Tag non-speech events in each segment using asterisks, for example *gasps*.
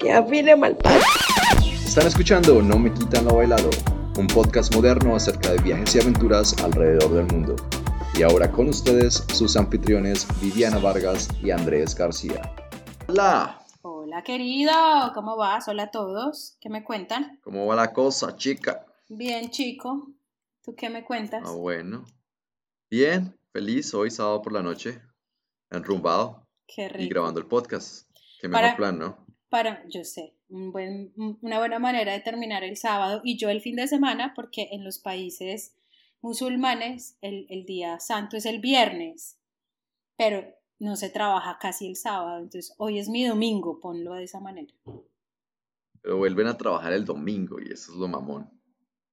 que afine mal Están escuchando No me quitan lo bailado, un podcast moderno acerca de viajes y aventuras alrededor del mundo. Y ahora con ustedes sus anfitriones Viviana Vargas y Andrés García. Hola. Hola querido, ¿cómo vas? Hola a todos, ¿qué me cuentan? ¿Cómo va la cosa, chica? Bien, chico. ¿Tú qué me cuentas? Ah, bueno. Bien, feliz hoy sábado por la noche, enrumbado. Qué rico. Y grabando el podcast. Qué mejor plan, ¿no? Para, yo sé, un buen, una buena manera de terminar el sábado y yo el fin de semana, porque en los países musulmanes el, el día santo es el viernes, pero no se trabaja casi el sábado, entonces hoy es mi domingo, ponlo de esa manera. Pero vuelven a trabajar el domingo y eso es lo mamón.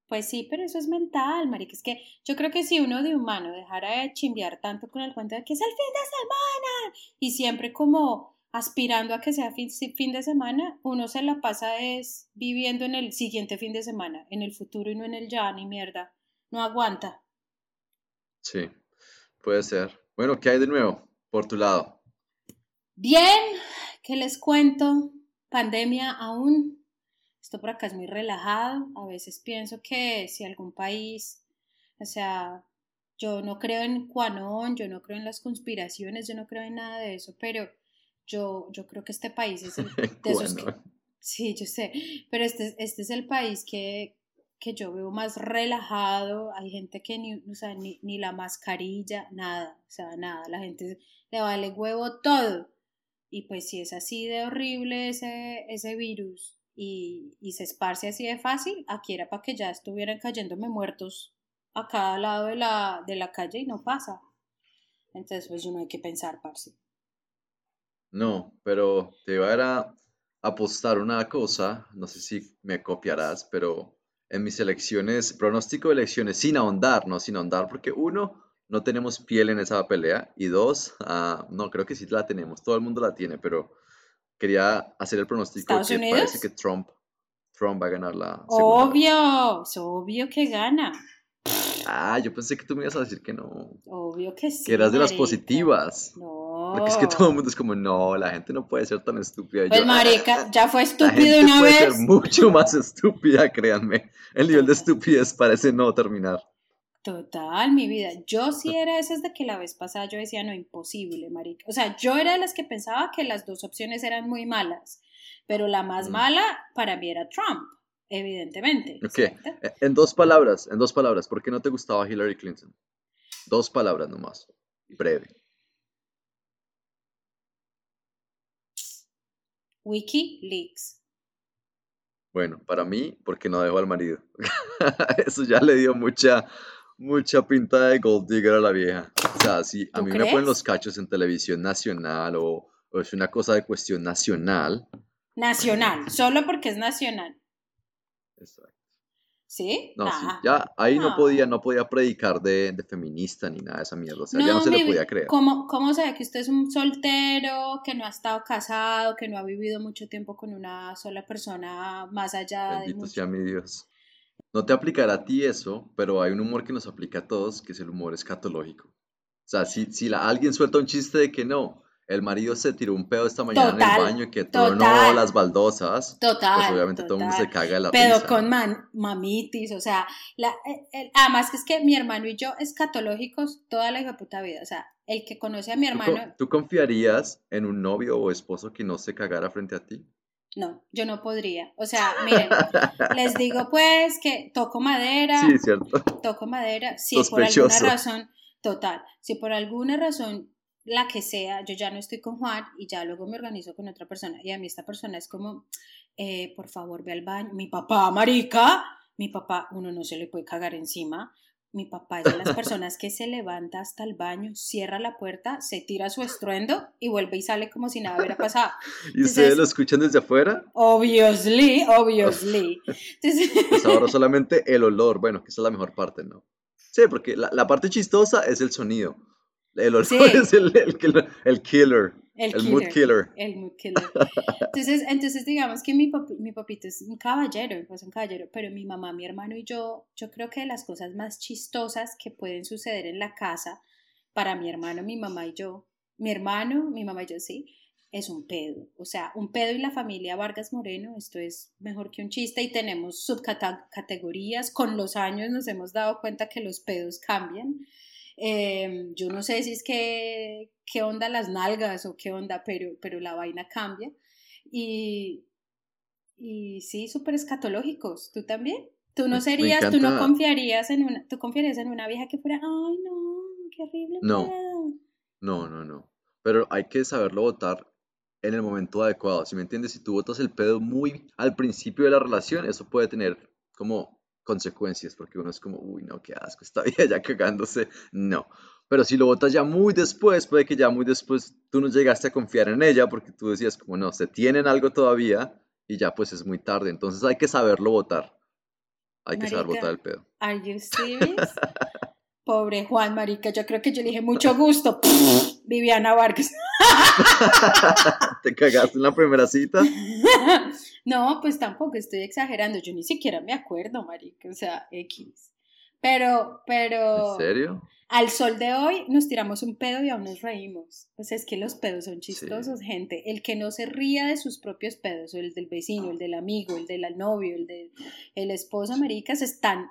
Pues sí, pero eso es mental, marica. Es que yo creo que si uno de humano dejara de chimbear tanto con el cuento de que es el fin de semana y siempre como aspirando a que sea fin, fin de semana, uno se la pasa es viviendo en el siguiente fin de semana, en el futuro y no en el ya, ni mierda. No aguanta. Sí, puede ser. Bueno, ¿qué hay de nuevo por tu lado? Bien, ¿qué les cuento? Pandemia aún esto por acá es muy relajado. A veces pienso que si algún país, o sea, yo no creo en Quanon, yo no creo en las conspiraciones, yo no creo en nada de eso, pero yo, yo creo que este país es el *laughs* de esos Sí, yo sé, pero este, este es el país que, que yo veo más relajado, hay gente que ni, o sea, ni, ni la mascarilla, nada, o sea, nada, la gente le vale huevo todo. Y pues si es así de horrible ese, ese virus, y, y se esparce así de fácil, aquí era para que ya estuvieran cayéndome muertos a cada lado de la, de la calle y no pasa. Entonces, pues yo no hay que pensar, parce. No, pero te iba a apostar una cosa, no sé si me copiarás, pero en mis elecciones, pronóstico de elecciones, sin ahondar, no sin ahondar, porque uno, no tenemos piel en esa pelea, y dos, ah, no, creo que sí la tenemos, todo el mundo la tiene, pero quería hacer el pronóstico que parece que Trump, Trump va a ganar la Obvio, es obvio que gana. Ah, yo pensé que tú me ibas a decir que no. Obvio que sí. Que eras de las positivas. No. Porque es que todo el mundo es como, no, la gente no puede ser tan estúpida. Pues, marica, *laughs* ya fue estúpido una puede vez. Ser mucho más estúpida, créanme. El nivel de estupidez parece no terminar. Total, mi vida. Yo sí era esas de que la vez pasada yo decía, no, imposible, marica. O sea, yo era de las que pensaba que las dos opciones eran muy malas, pero la más mala para mí era Trump, evidentemente. Ok, e, en dos palabras, en dos palabras, ¿por qué no te gustaba Hillary Clinton? Dos palabras nomás, breve. Wikileaks. Bueno, para mí, porque no dejó al marido. *laughs* Eso ya le dio mucha, mucha pinta de gold digger a la vieja. O sea, si a mí me ponen los cachos en televisión nacional o, es una cosa de cuestión nacional. Nacional, solo porque es nacional. Exacto. ¿Sí? No, sí, ya ahí no. podía, no podía predicar de, feminista ni nada de esa mierda. O sea, ya no se le podía creer. ¿cómo, ¿Cómo sabe que usted es un soltero, que no ha estado casado, que no ha vivido mucho tiempo con una sola persona más allá Bendito de. sea mi Dios. No te aplicará a ti eso, pero hay un humor que nos aplica a todos, que es el humor escatológico. O sea, si, si la, alguien suelta un chiste de que no, el marido se tiró un pedo esta mañana en el baño y que tronó las baldosas, total, pues obviamente todo el mundo se caga de la Pero con mamitis, o sea, la, además que es que mi hermano y yo escatológicos toda la hija puta vida, o sea, el que conoce a mi hermano... ¿Tú confiarías en un novio o esposo que no se cagara frente a ti? No, yo no podría. O sea, miren, les digo pues que toco madera. Sí, cierto. Toco madera. Si por alguna razón, total, si por alguna razón, la que sea, yo ya no estoy con Juan y ya luego me organizo con otra persona y a mí esta persona es como, eh, por favor, ve al baño. Mi papá, marica, mi papá, uno no se le puede cagar encima. Mi papá es de las *laughs* personas que se levanta hasta el baño, cierra la puerta, se tira su estruendo y vuelve y sale como si nada hubiera pasado. *laughs* ¿Y ustedes lo escuchan desde afuera? Obviously, obviously. *laughs* Pues ahora solamente el olor, bueno, que esa es la mejor parte, ¿no? Sí, porque la, la parte chistosa es el sonido. El olor Sí. es el, el, killer- el killer, El, mood killer. El mood killer. Entonces, entonces digamos que mi, papi- mi papito es un caballero, pues un caballero, pero mi mamá, mi hermano y yo, yo creo que de las cosas más chistosas que pueden suceder en la casa, para mi hermano, mi mamá y yo, mi hermano, mi mamá y yo sí, es un pedo. O sea, un pedo y la familia Vargas Moreno, esto es mejor que un chiste y tenemos subcategorías. Con los años nos hemos dado cuenta que los pedos cambian. Eh, yo no sé si es que qué onda las nalgas o qué onda, pero, pero la vaina cambia. Y, y sí, súper escatológicos. ¿Tú también? Tú no serías, tú no confiarías en una, tú confiarías en una vieja que fuera, ay no, qué horrible. No. pedo". No, no, no. Pero hay que saberlo votar en el momento adecuado. Si me entiendes, si tú votas el pedo muy al principio de la relación, eso puede tener como consecuencias, porque uno es como, uy, no, qué asco, está *laughs* vieja ya cagándose. No. Pero si lo votas ya muy después, puede que ya muy después tú no llegaste a confiar en ella, porque tú decías como, no, se tienen algo todavía y ya pues es muy tarde. Entonces hay que saberlo votar. Hay que saber votar el pedo. ¿Are you serious? *laughs* Pobre Juan, marica, yo creo que yo le dije mucho gusto. *laughs* Viviana Vargas. ¿Te cagaste en la primera cita? No, pues tampoco estoy exagerando. Yo ni siquiera me acuerdo, marica. O sea, X. Pero, pero. ¿En serio? Al sol de hoy nos tiramos un pedo y aún nos reímos. Pues es que los pedos son chistosos, gente. El que no se ría de sus propios pedos, o el del vecino, el del amigo, el del novio, el del el esposo, marica, se están,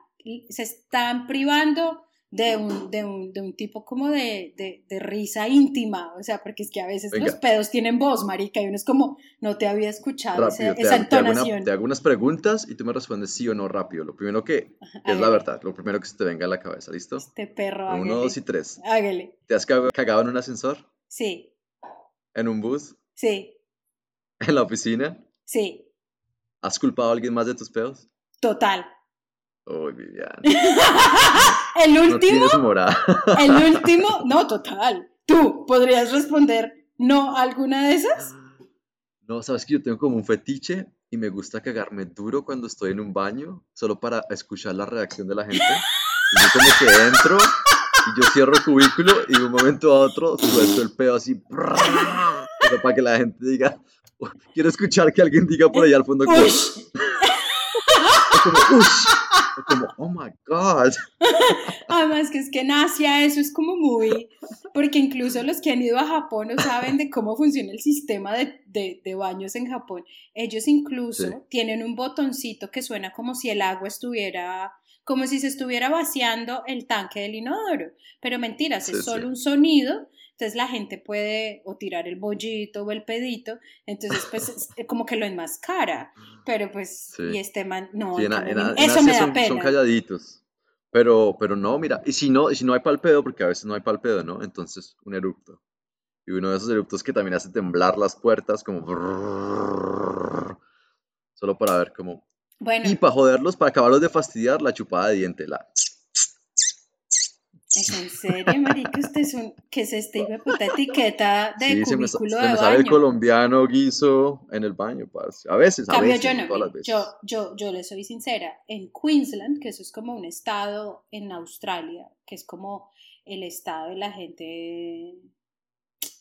se están privando de un, de un, de un tipo como de, de, de risa íntima. O sea, porque es que a veces Venga. los pedos tienen voz, marica, y uno es como, no te había escuchado Rápido, te, esa hago- te hago una- entonación. te hago unas preguntas y tú me respondes sí o no rápido. Lo primero que es la verdad, lo primero que se te venga a la cabeza, ¿listo? Este perro, Uno, dos y tres. Hágale. ¿Te has cag- cagado en un ascensor? Sí, ¿En un bus? sí, ¿En la oficina? sí, ¿Has culpado a alguien más de tus pedos? total. Uy, Viviana. *laughs* El No último, morada. *laughs* el último, no, total. ¿Tú podrías responder no a alguna de esas? No, sabes que yo tengo como un fetiche y me gusta cagarme duro cuando estoy en un baño, solo para escuchar la reacción de la gente. *laughs* Y yo como que entro y yo cierro el cubículo y de un momento a otro suelto el pedo así. Pero para que la gente diga, "Oh, quiero escuchar que alguien diga por allá al fondo como, Ush. como, "Ush", como, oh my god. *laughs* Además que es que en Asia eso es como muy, porque incluso los que han ido a Japón no saben de cómo funciona el sistema de, de- de baños en Japón. Ellos incluso Sí. tienen un botoncito que suena como si el agua estuviera, como si se estuviera vaciando el tanque del inodoro. Pero mentiras, Sí, es solo sí. un sonido. Entonces la gente puede o tirar el bollito o el pedito, entonces pues es como que lo enmascara, pero pues, Sí. y este man, no, Sí, en, en- eso me da son, calladitos. Pero, pero no, mira, y si no, y si no hay palpedo, porque a veces no hay palpedo, ¿no? Entonces, un erupto. Y uno de esos eruptos que también hace temblar las puertas, como... Solo para ver cómo... Bueno, Y para joderlos, para acabarlos de fastidiar, la chupada de diente, la... ¿Es en serio, marica? Usted es un... ¿Qué es esta de puta etiqueta de Sí, se me, cubículo se de me sale el baño? colombiano guiso en el baño, parce. A veces, a Cambio veces, yo no todas las veces. yo, yo, yo le soy sincera, en Queensland, que eso es como un estado en Australia, que es como el estado de la gente,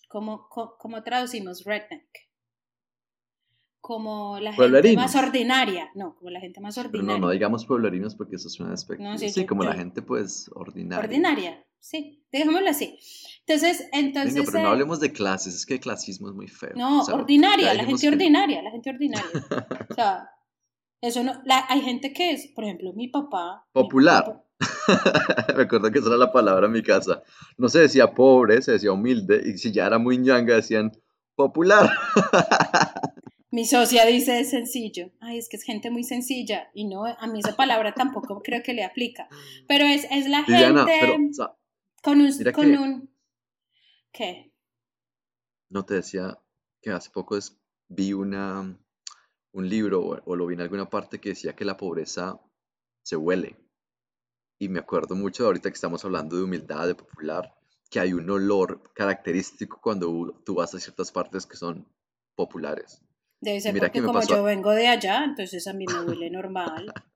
¿cómo, cómo, cómo traducimos redneck? Como la gente más ordinaria, no, como la gente más Pero ordinaria. no, no digamos pueblerinos porque eso suena despectivo. No, sí, sí, yo- como la gente, pues, ordinaria. Ordinaria, sí, dejémoslo así. Entonces, entonces... Venga, pero no eh, hablemos de clases, es que el clasismo es muy feo. No, O sea, ordinaria, la gente que- ordinaria, la gente ordinaria. *laughs* O sea, eso no, la- hay gente que es, por ejemplo, mi papá. mi Popular. papá- *laughs* Me acuerdo que esa era la palabra en mi casa. No se decía pobre, se decía humilde, y si ya era muy ñanga decían popular. *laughs* Mi socia dice es sencillo. Ay, es que es gente muy sencilla. Y no, a mí esa palabra tampoco creo que le aplica. Pero es, es la Viviana, gente pero, o sea, con un, con que- un. ¿Qué? no te decía que hace poco es- vi una, un libro o, o lo vi en alguna parte que decía que la pobreza se huele. Y me acuerdo mucho de ahorita que estamos hablando de humildad, de popular, que hay un olor característico cuando tú vas a ciertas partes que son populares. Debe ser Mira porque como pasó- yo vengo de allá, entonces a mí me huele normal. *laughs*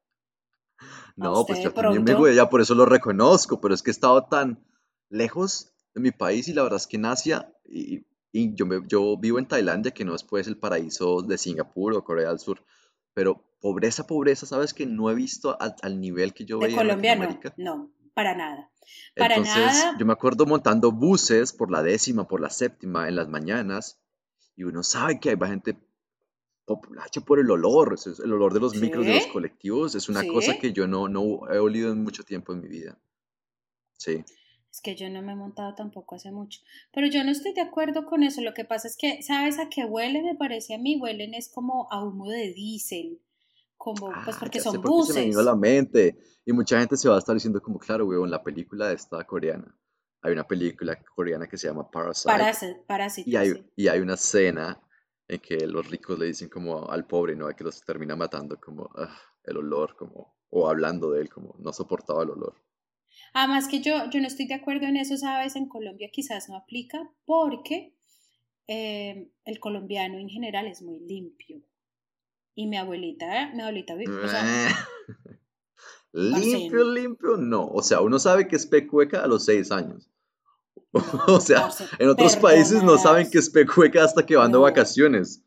No, pues yo también pronto? vengo de allá, por eso lo reconozco, pero es que he estado tan lejos de mi país y la verdad es que en Asia, y, y yo, me- yo vivo en Tailandia, que no es pues el paraíso de Singapur o Corea del Sur, pero pobreza, pobreza, sabes que no he visto al, al nivel que yo De veía en Colombia no, no, para nada. Para Entonces, nada. yo me acuerdo montando buses por la décima, por la séptima en las mañanas, y uno sabe que hay gente populacha por el olor, el olor de los micros, de los Sí, colectivos, es una cosa sí. que yo no, no he olido en mucho tiempo en mi vida. Sí. Es que yo no me he montado tampoco hace mucho. Pero yo no estoy de acuerdo con eso. Lo que pasa es que, ¿sabes a qué huele? Me parece a mí, huelen es como a humo de diésel. Como, pues Ah, porque ya sé son por qué se me vino a buses. la mente. Y mucha gente se va a estar diciendo como, claro, weón, la película esta coreana. Hay una película coreana que se llama Parasite Parásito, y hay, sí. y hay una escena en que los ricos le dicen como al pobre, ¿no? Que los termina matando como "Ah, el olor, como, o hablando de él, como no soportaba el olor. Además que yo, yo no estoy de acuerdo en eso, ¿sabes? En Colombia quizás no aplica porque eh, el colombiano en general es muy limpio. Y mi abuelita, mi abuelita, o sea, *laughs* Limpio, limpio, no. O sea, uno sabe que es pecueca a los seis años. *laughs* O sea, en otros países no saben que es pecueca hasta que van de vacaciones.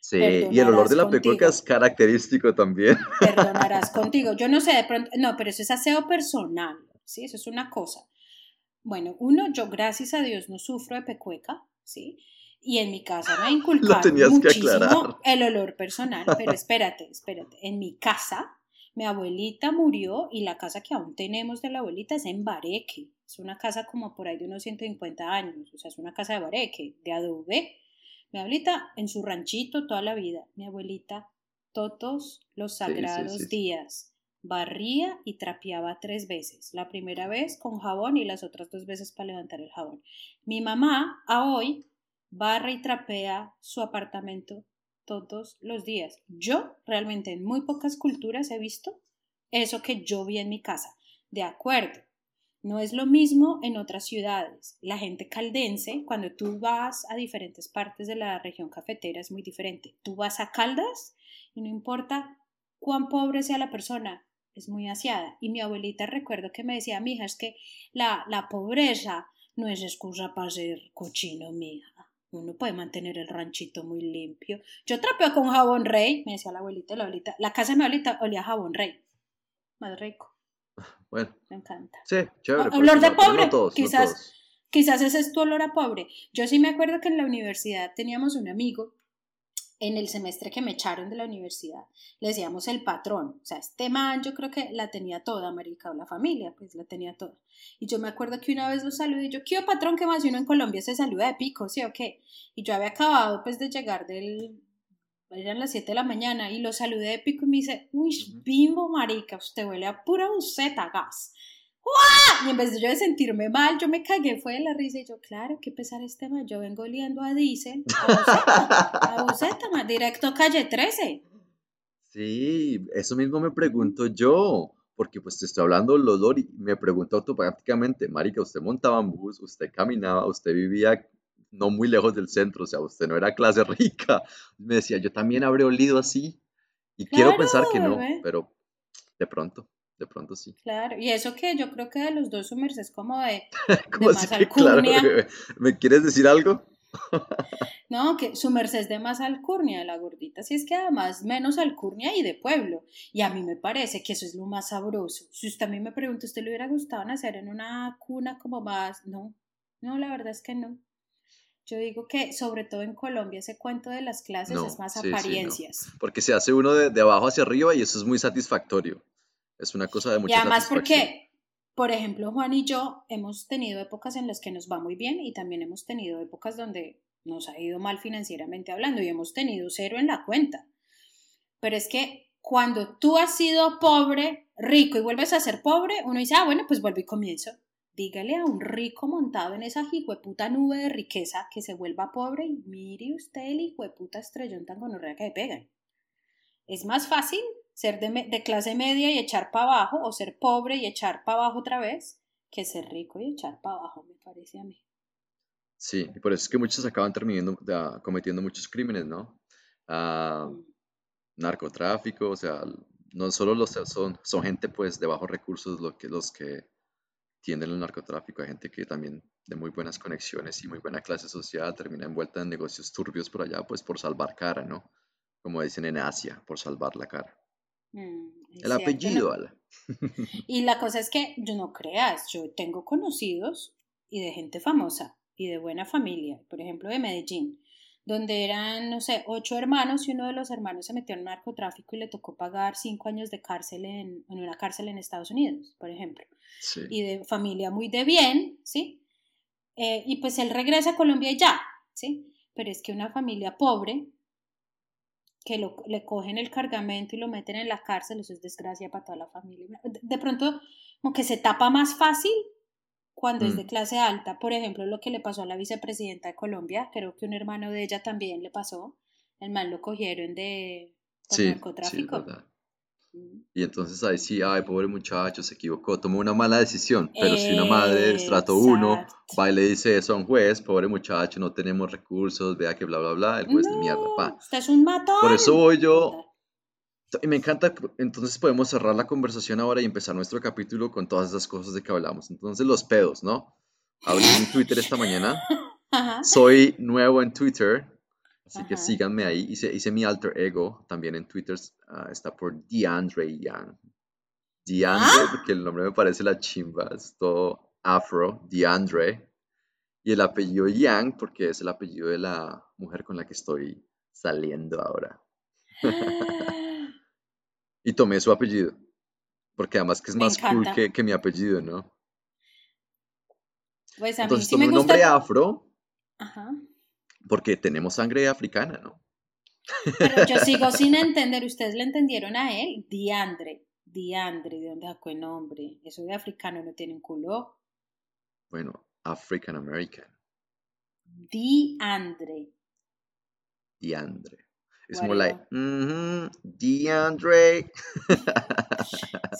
Sí, y el olor de la pecueca es característico también. *laughs* perdonarás contigo. Yo no sé, de pronto, no, pero eso es aseo personal, ¿sí? Eso es una cosa. Bueno, uno, yo gracias a Dios no sufro de pecueca, ¿sí? Y en mi casa me *laughs* Lo inculcaron tenías que aclarar. muchísimo el olor personal, pero espérate, espérate. En mi casa, mi abuelita murió y la casa que aún tenemos de la abuelita es en Bareque. Es una casa como por ahí de unos 150 años, o sea, es una casa de Bareque, de adobe. Mi abuelita en su ranchito toda la vida. Mi abuelita todos los sí, sagrados sí, sí. días barría y trapeaba tres veces. La primera vez con jabón y las otras dos veces para levantar el jabón. Mi mamá a hoy barra y trapea su apartamento todos los días. Yo realmente en muy pocas culturas he visto eso que yo vi en mi casa. De acuerdo. No es lo mismo en otras ciudades. La gente caldense, cuando tú vas a diferentes partes de la región cafetera, es muy diferente. Tú vas a Caldas y no importa cuán pobre sea la persona, es muy aseada. Y mi abuelita recuerdo que me decía, mija, es que la, la pobreza no es excusa para ser cochino, mija. Uno puede mantener el ranchito muy limpio. Yo trapeo con jabón rey, me decía la abuelita, la abuelita. La casa de mi abuelita olía jabón rey. Más rico, Bueno, me encanta. sí, chévere, Olor de no, pero no pobre, no quizás, todos. quizás ese es tu olor a pobre. Yo sí me acuerdo que en la universidad teníamos un amigo, en el semestre que me echaron de la universidad, le decíamos el patrón. O sea, este man yo creo que la tenía toda, marica, o la familia, pues la tenía toda. Y yo me acuerdo que una vez lo saludé y yo, ¿qué patrón que más? Y uno en Colombia se saluda de pico, ¿sí o qué? Y yo había acabado pues de llegar del... Eran las 7 de la mañana y lo saludé de pico y me dice, uy, bimbo, marica, usted huele a pura buceta, gas. ¡Uah! Y en vez de yo de sentirme mal, yo me cagué, fue de la risa y yo, claro, qué pesar este man, yo vengo oliendo a diésel, a buceta, a *laughs* buceta, man, directo calle 13. Sí, eso mismo me pregunto yo, porque pues te estoy hablando del olor y me pregunto automáticamente, marica, usted montaba en bus, usted caminaba, usted vivía no muy lejos del centro, o sea, usted no era clase *laughs* rica. Me decía, yo también habré olido así y quiero pensar que no, pero de pronto, de pronto sí. Claro, y eso que yo creo que de los dos su merced es como de, *laughs* ¿Cómo de más que claro? ¿Me quieres decir algo? *laughs* No, que su merced es de más alcurnia, la gordita, si es que además menos alcurnia y de pueblo. Y a mí me parece que eso es lo más sabroso. Si usted a mí me pregunta, ¿usted le hubiera gustado nacer en una cuna como más? No, no, la verdad es que no. Yo digo que sobre todo en Colombia ese cuento de las clases es más sí, sí, no. apariencias. Porque se hace uno de, de abajo hacia arriba y eso es muy satisfactorio. Es una cosa de Y mucha además satisfacción. porque, por ejemplo, Juan y yo hemos tenido épocas en las que nos va muy bien y también hemos tenido épocas donde nos ha ido mal financieramente hablando y hemos tenido cero en la cuenta. Pero es que cuando tú has sido pobre, rico y vuelves a ser pobre, uno dice, ah, bueno, pues vuelvo y comienzo. Dígale a un rico montado en esa hijueputa nube de riqueza que se vuelva pobre y mire usted el hijueputa estrellón tan gonorrea que le pegan. Es más fácil ser de, clase media y echar para abajo o ser pobre y echar para abajo otra vez que ser rico y echar para abajo, me parece a mí. Sí, y por eso es que muchos acaban terminando, da- cometiendo muchos crímenes, ¿no? Ah, narcotráfico, o sea, no solo los son, son gente pues de bajos recursos lo que, los que tienden al narcotráfico, hay gente que también de muy buenas conexiones y muy buena clase social, termina envuelta en negocios turbios por allá, pues por salvar cara, ¿no? Como dicen en Asia, por salvar la cara. Mm, El cierto, apellido, ¿no? Ala. *laughs* Y la cosa es que yo no creas, yo tengo conocidos y de gente famosa y de buena familia, por ejemplo de Medellín, donde eran, no sé, ocho hermanos y uno de los hermanos se metió en narcotráfico y le tocó pagar cinco años de cárcel en, en una cárcel en Estados Unidos, por ejemplo, Sí. y de familia muy de bien, ¿sí? Eh, y pues él regresa a Colombia y ya, ¿sí? Pero es que una familia pobre que lo, le cogen el cargamento y lo meten en la cárcel, eso es desgracia para toda la familia. De, de pronto, como que se tapa más fácil cuando es Mm. de clase alta. Por ejemplo, lo que le pasó a la vicepresidenta de Colombia, creo que un hermano de ella también le pasó. El mal lo cogieron de Sí, sí, es narcotráfico. verdad. Mm. Y entonces ahí sí, ay, pobre muchacho, se equivocó, tomó una mala decisión. Pero si una madre estrato uno Exacto. va y le dice eso a un juez, pobre muchacho, no tenemos recursos, vea que bla, bla, bla, el juez de mierda, No, pa. usted es un matón. Por eso voy yo. Y me encanta, entonces podemos cerrar la conversación ahora y empezar nuestro capítulo con todas esas cosas de que hablamos. Entonces, los pedos, ¿no? Abrí mi Twitter esta mañana. *laughs* Ajá. Soy nuevo en Twitter, así que síganme ahí. Hice, hice mi alter ego también en Twitter. ah, está por DeAndre Young. DeAndre, ¿Ah? porque el nombre me parece la chimba, es todo afro, DeAndre. Y el apellido Young, porque es el apellido de la mujer con la que estoy saliendo ahora. *laughs* Y tomé su apellido, porque además que es Me más cool que, que mi apellido, ¿no? Pues a mí Entonces sí tomé me un nombre afro Ajá. porque tenemos sangre africana, ¿no? Pero yo *laughs* sigo sin entender, ustedes le entendieron a él, Diandre, Diandre, ¿de dónde sacó el nombre? Eso de africano no tiene un culo. Bueno, African American, Diandre. DeAndre. Es como like, Whatever. "Mhm, DeAndre.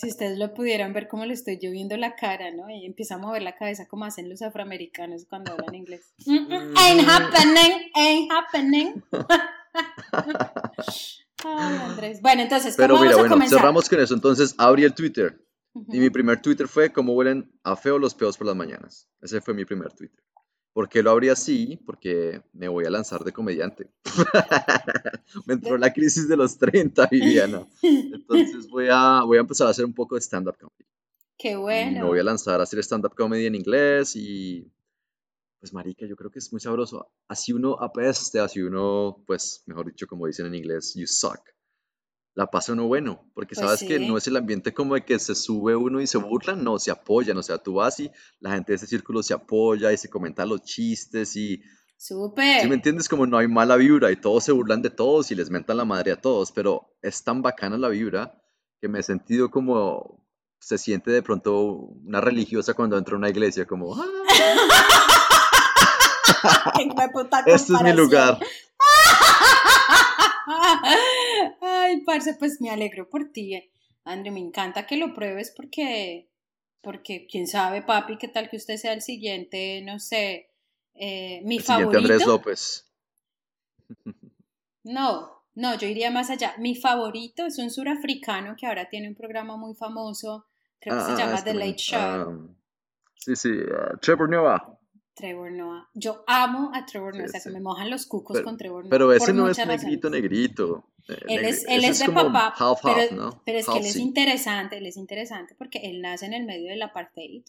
Si *laughs* ustedes lo pudieran ver cómo le estoy yo viendo la cara, ¿no? Y empieza a mover la cabeza como hacen los afroamericanos cuando hablan inglés. *laughs* Mm, mm, ain't happening, ain't happening. *laughs* Ay, Andrés. Bueno, entonces, ¿cómo Pero vamos mira, a bueno, comenzar? cerramos con eso. Entonces abrí el Twitter y mi primer Twitter fue cómo huelen a feo los pedos por las mañanas. Ese fue mi primer Twitter. ¿Por qué lo abrí así? Porque me voy a lanzar de comediante. *laughs* me entró la crisis de los 30, Viviana. Entonces voy a, voy a empezar a hacer un poco de stand-up comedy. Qué Y me bueno. voy a lanzar a hacer stand-up comedy en inglés y pues marica, yo creo que es muy sabroso. Así uno apeste, así uno, pues, mejor dicho, como dicen en inglés, you suck. La pasa uno bueno, porque Pues sabes que sí. no es el ambiente como de que se sube uno y se burlan, no, se apoyan, o sea, tú vas y la gente de ese círculo se apoya y se comenta los chistes y, ¿sí me Súper. entiendes? Como no hay mala vibra y todos se burlan de todos y les mentan la madre a todos, pero es tan bacana la vibra que me he sentido como se siente de pronto una religiosa cuando entra a una iglesia, como, "Ah, *laughs* este es mi lugar. *laughs* Ay, parce, pues me alegro por ti. eh. André, me encanta que lo pruebes porque, porque quién sabe, papi, qué tal que usted sea el siguiente, no sé, eh, mi El favorito. Andrés López. *laughs* No, no, yo iría más allá. Mi favorito es un surafricano que ahora tiene un programa muy famoso, creo que Ah, se ah, llama este The man, Late Show. ah, sí, sí, ah, Trevor Noah. Trevor Noah. Yo amo a Trevor Noah, Sí, o sea, sí. se me mojan los cucos Pero, con Trevor Noah. pero ese no es negrito, razones. negrito. Eh, Él es, él ese es de papá, half, pero, half, ¿no? pero es que él es interesante, él es interesante porque él nace en el medio del apartheid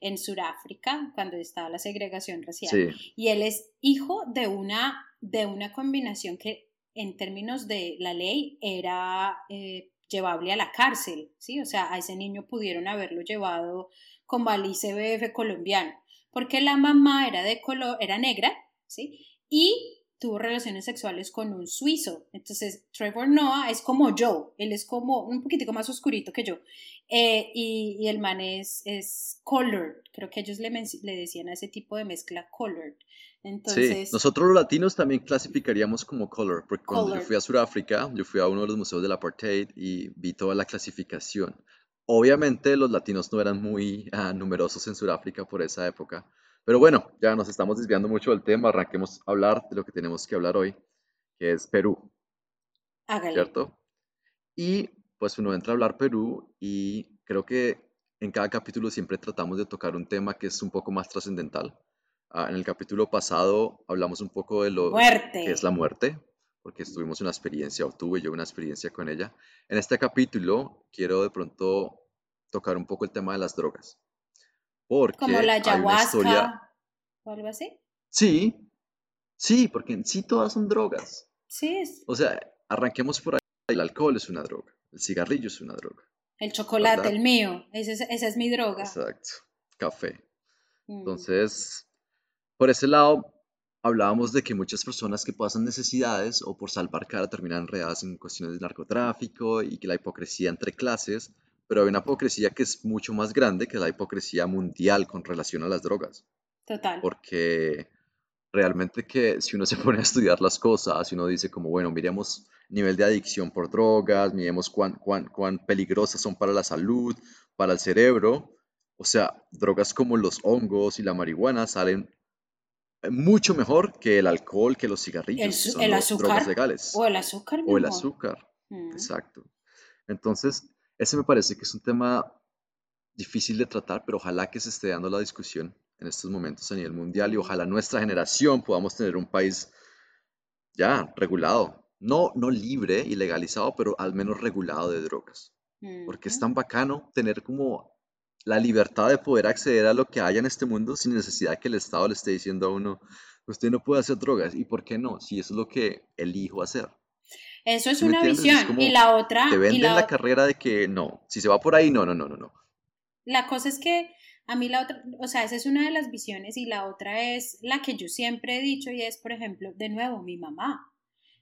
en Sudáfrica, cuando estaba la segregación racial, Sí, y él es hijo de una, de una combinación que en términos de la ley era eh, llevable a la cárcel, ¿sí? O sea, a ese niño pudieron haberlo llevado como al ICBF colombiano, porque la mamá era de color, era negra, ¿sí? Y tuvo relaciones sexuales con un suizo. Entonces, Trevor Noah es como yo, él es como un poquitico más oscurito que yo. Eh, y, y el man es, es colored, creo que ellos le, le decían a ese tipo de mezcla colored. sí. Entonces, Nosotros los latinos también clasificaríamos como color, porque cuando yo Colored. fui a Sudáfrica, yo fui a uno de los museos del apartheid y vi toda la clasificación. Obviamente los latinos no eran muy ah, numerosos en Sudáfrica por esa época, pero bueno, ya nos estamos desviando mucho del tema, arranquemos a hablar de lo que tenemos que hablar hoy, que es Perú. hágale. ¿cierto? Y pues uno entra a hablar Perú y creo que en cada capítulo siempre tratamos de tocar un tema que es un poco más trascendental. Ah, en el capítulo pasado hablamos un poco de lo Muerte. que es la muerte, porque tuvimos una experiencia, o tuve yo una experiencia con ella. En este capítulo quiero de pronto tocar un poco el tema de las drogas. Porque Como la ayahuasca historia. o algo así. Sí, sí, porque en sí todas son drogas. Sí, es O sea, arranquemos por ahí. El alcohol es una droga, el cigarrillo es una droga. el chocolate, ¿verdad? el mío. Ese es- esa es mi droga. Exacto, café. Mm. Entonces, por ese lado, hablábamos de que muchas personas que pasan necesidades o por salvar cara terminan enredadas en cuestiones de narcotráfico y que la hipocresía entre clases, pero hay una hipocresía que es mucho más grande que la hipocresía mundial con relación a las drogas, Total. porque realmente que si uno se *laughs* pone a estudiar las cosas, si uno dice como, bueno, miremos nivel de adicción por drogas, miremos cuán, cuán, cuán peligrosas son para la salud, para el cerebro, o sea, drogas como los hongos y la marihuana salen mucho mejor que el alcohol, que los cigarrillos, El que son el azúcar drogas legales, O el azúcar. o el azúcar. Mm. Exacto. Entonces, ese me parece que es un tema difícil de tratar, pero ojalá que se esté dando la discusión en estos momentos a nivel mundial y ojalá nuestra generación podamos tener un país ya regulado. No, no libre y legalizado, pero al menos regulado de drogas. Porque es tan bacano tener como la libertad de poder acceder a lo que haya en este mundo sin necesidad que el Estado le esté diciendo a uno, usted no puede hacer drogas. ¿Y por qué no? Si eso es lo que elijo hacer. Eso es ¿Sí me una entiendes? Es visión. como y la otra, Te y venden la, la ot- carrera de que no, si se va por ahí, no, no, no, no, no. la cosa es que a mí la otra, o sea, esa es una de las visiones y la otra es la que yo siempre he dicho y es, por ejemplo, de nuevo, mi mamá.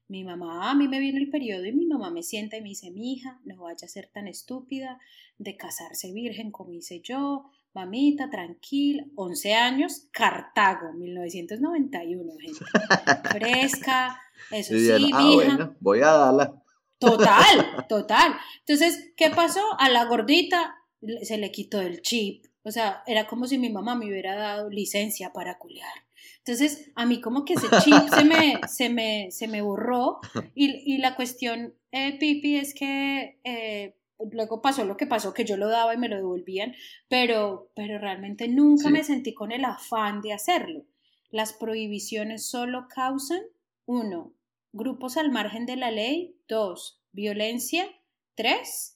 Mi mamá, a mí me viene el periodo y mi mamá me sienta y me dice, mi hija, no vaya a ser tan estúpida de casarse virgen como hice yo, mamita, tranquila, 11 años, Cartago, 1991, gente, *laughs* fresca, eso sí, digan, ah, mija. bueno, voy a darla. Total, *laughs* total. Entonces, ¿qué pasó? A la gordita se le quitó el chip. O sea, era como si mi mamá me hubiera dado licencia para culiar. Entonces, a mí como que ese chip se me, se me, se me borró. Y, y la cuestión, eh, Pipi, es que eh, luego pasó lo que pasó, que yo lo daba y me lo devolvían, pero, pero realmente nunca Sí. me sentí con el afán de hacerlo. Las prohibiciones solo causan, uno, grupos al margen de la ley, dos, violencia, tres,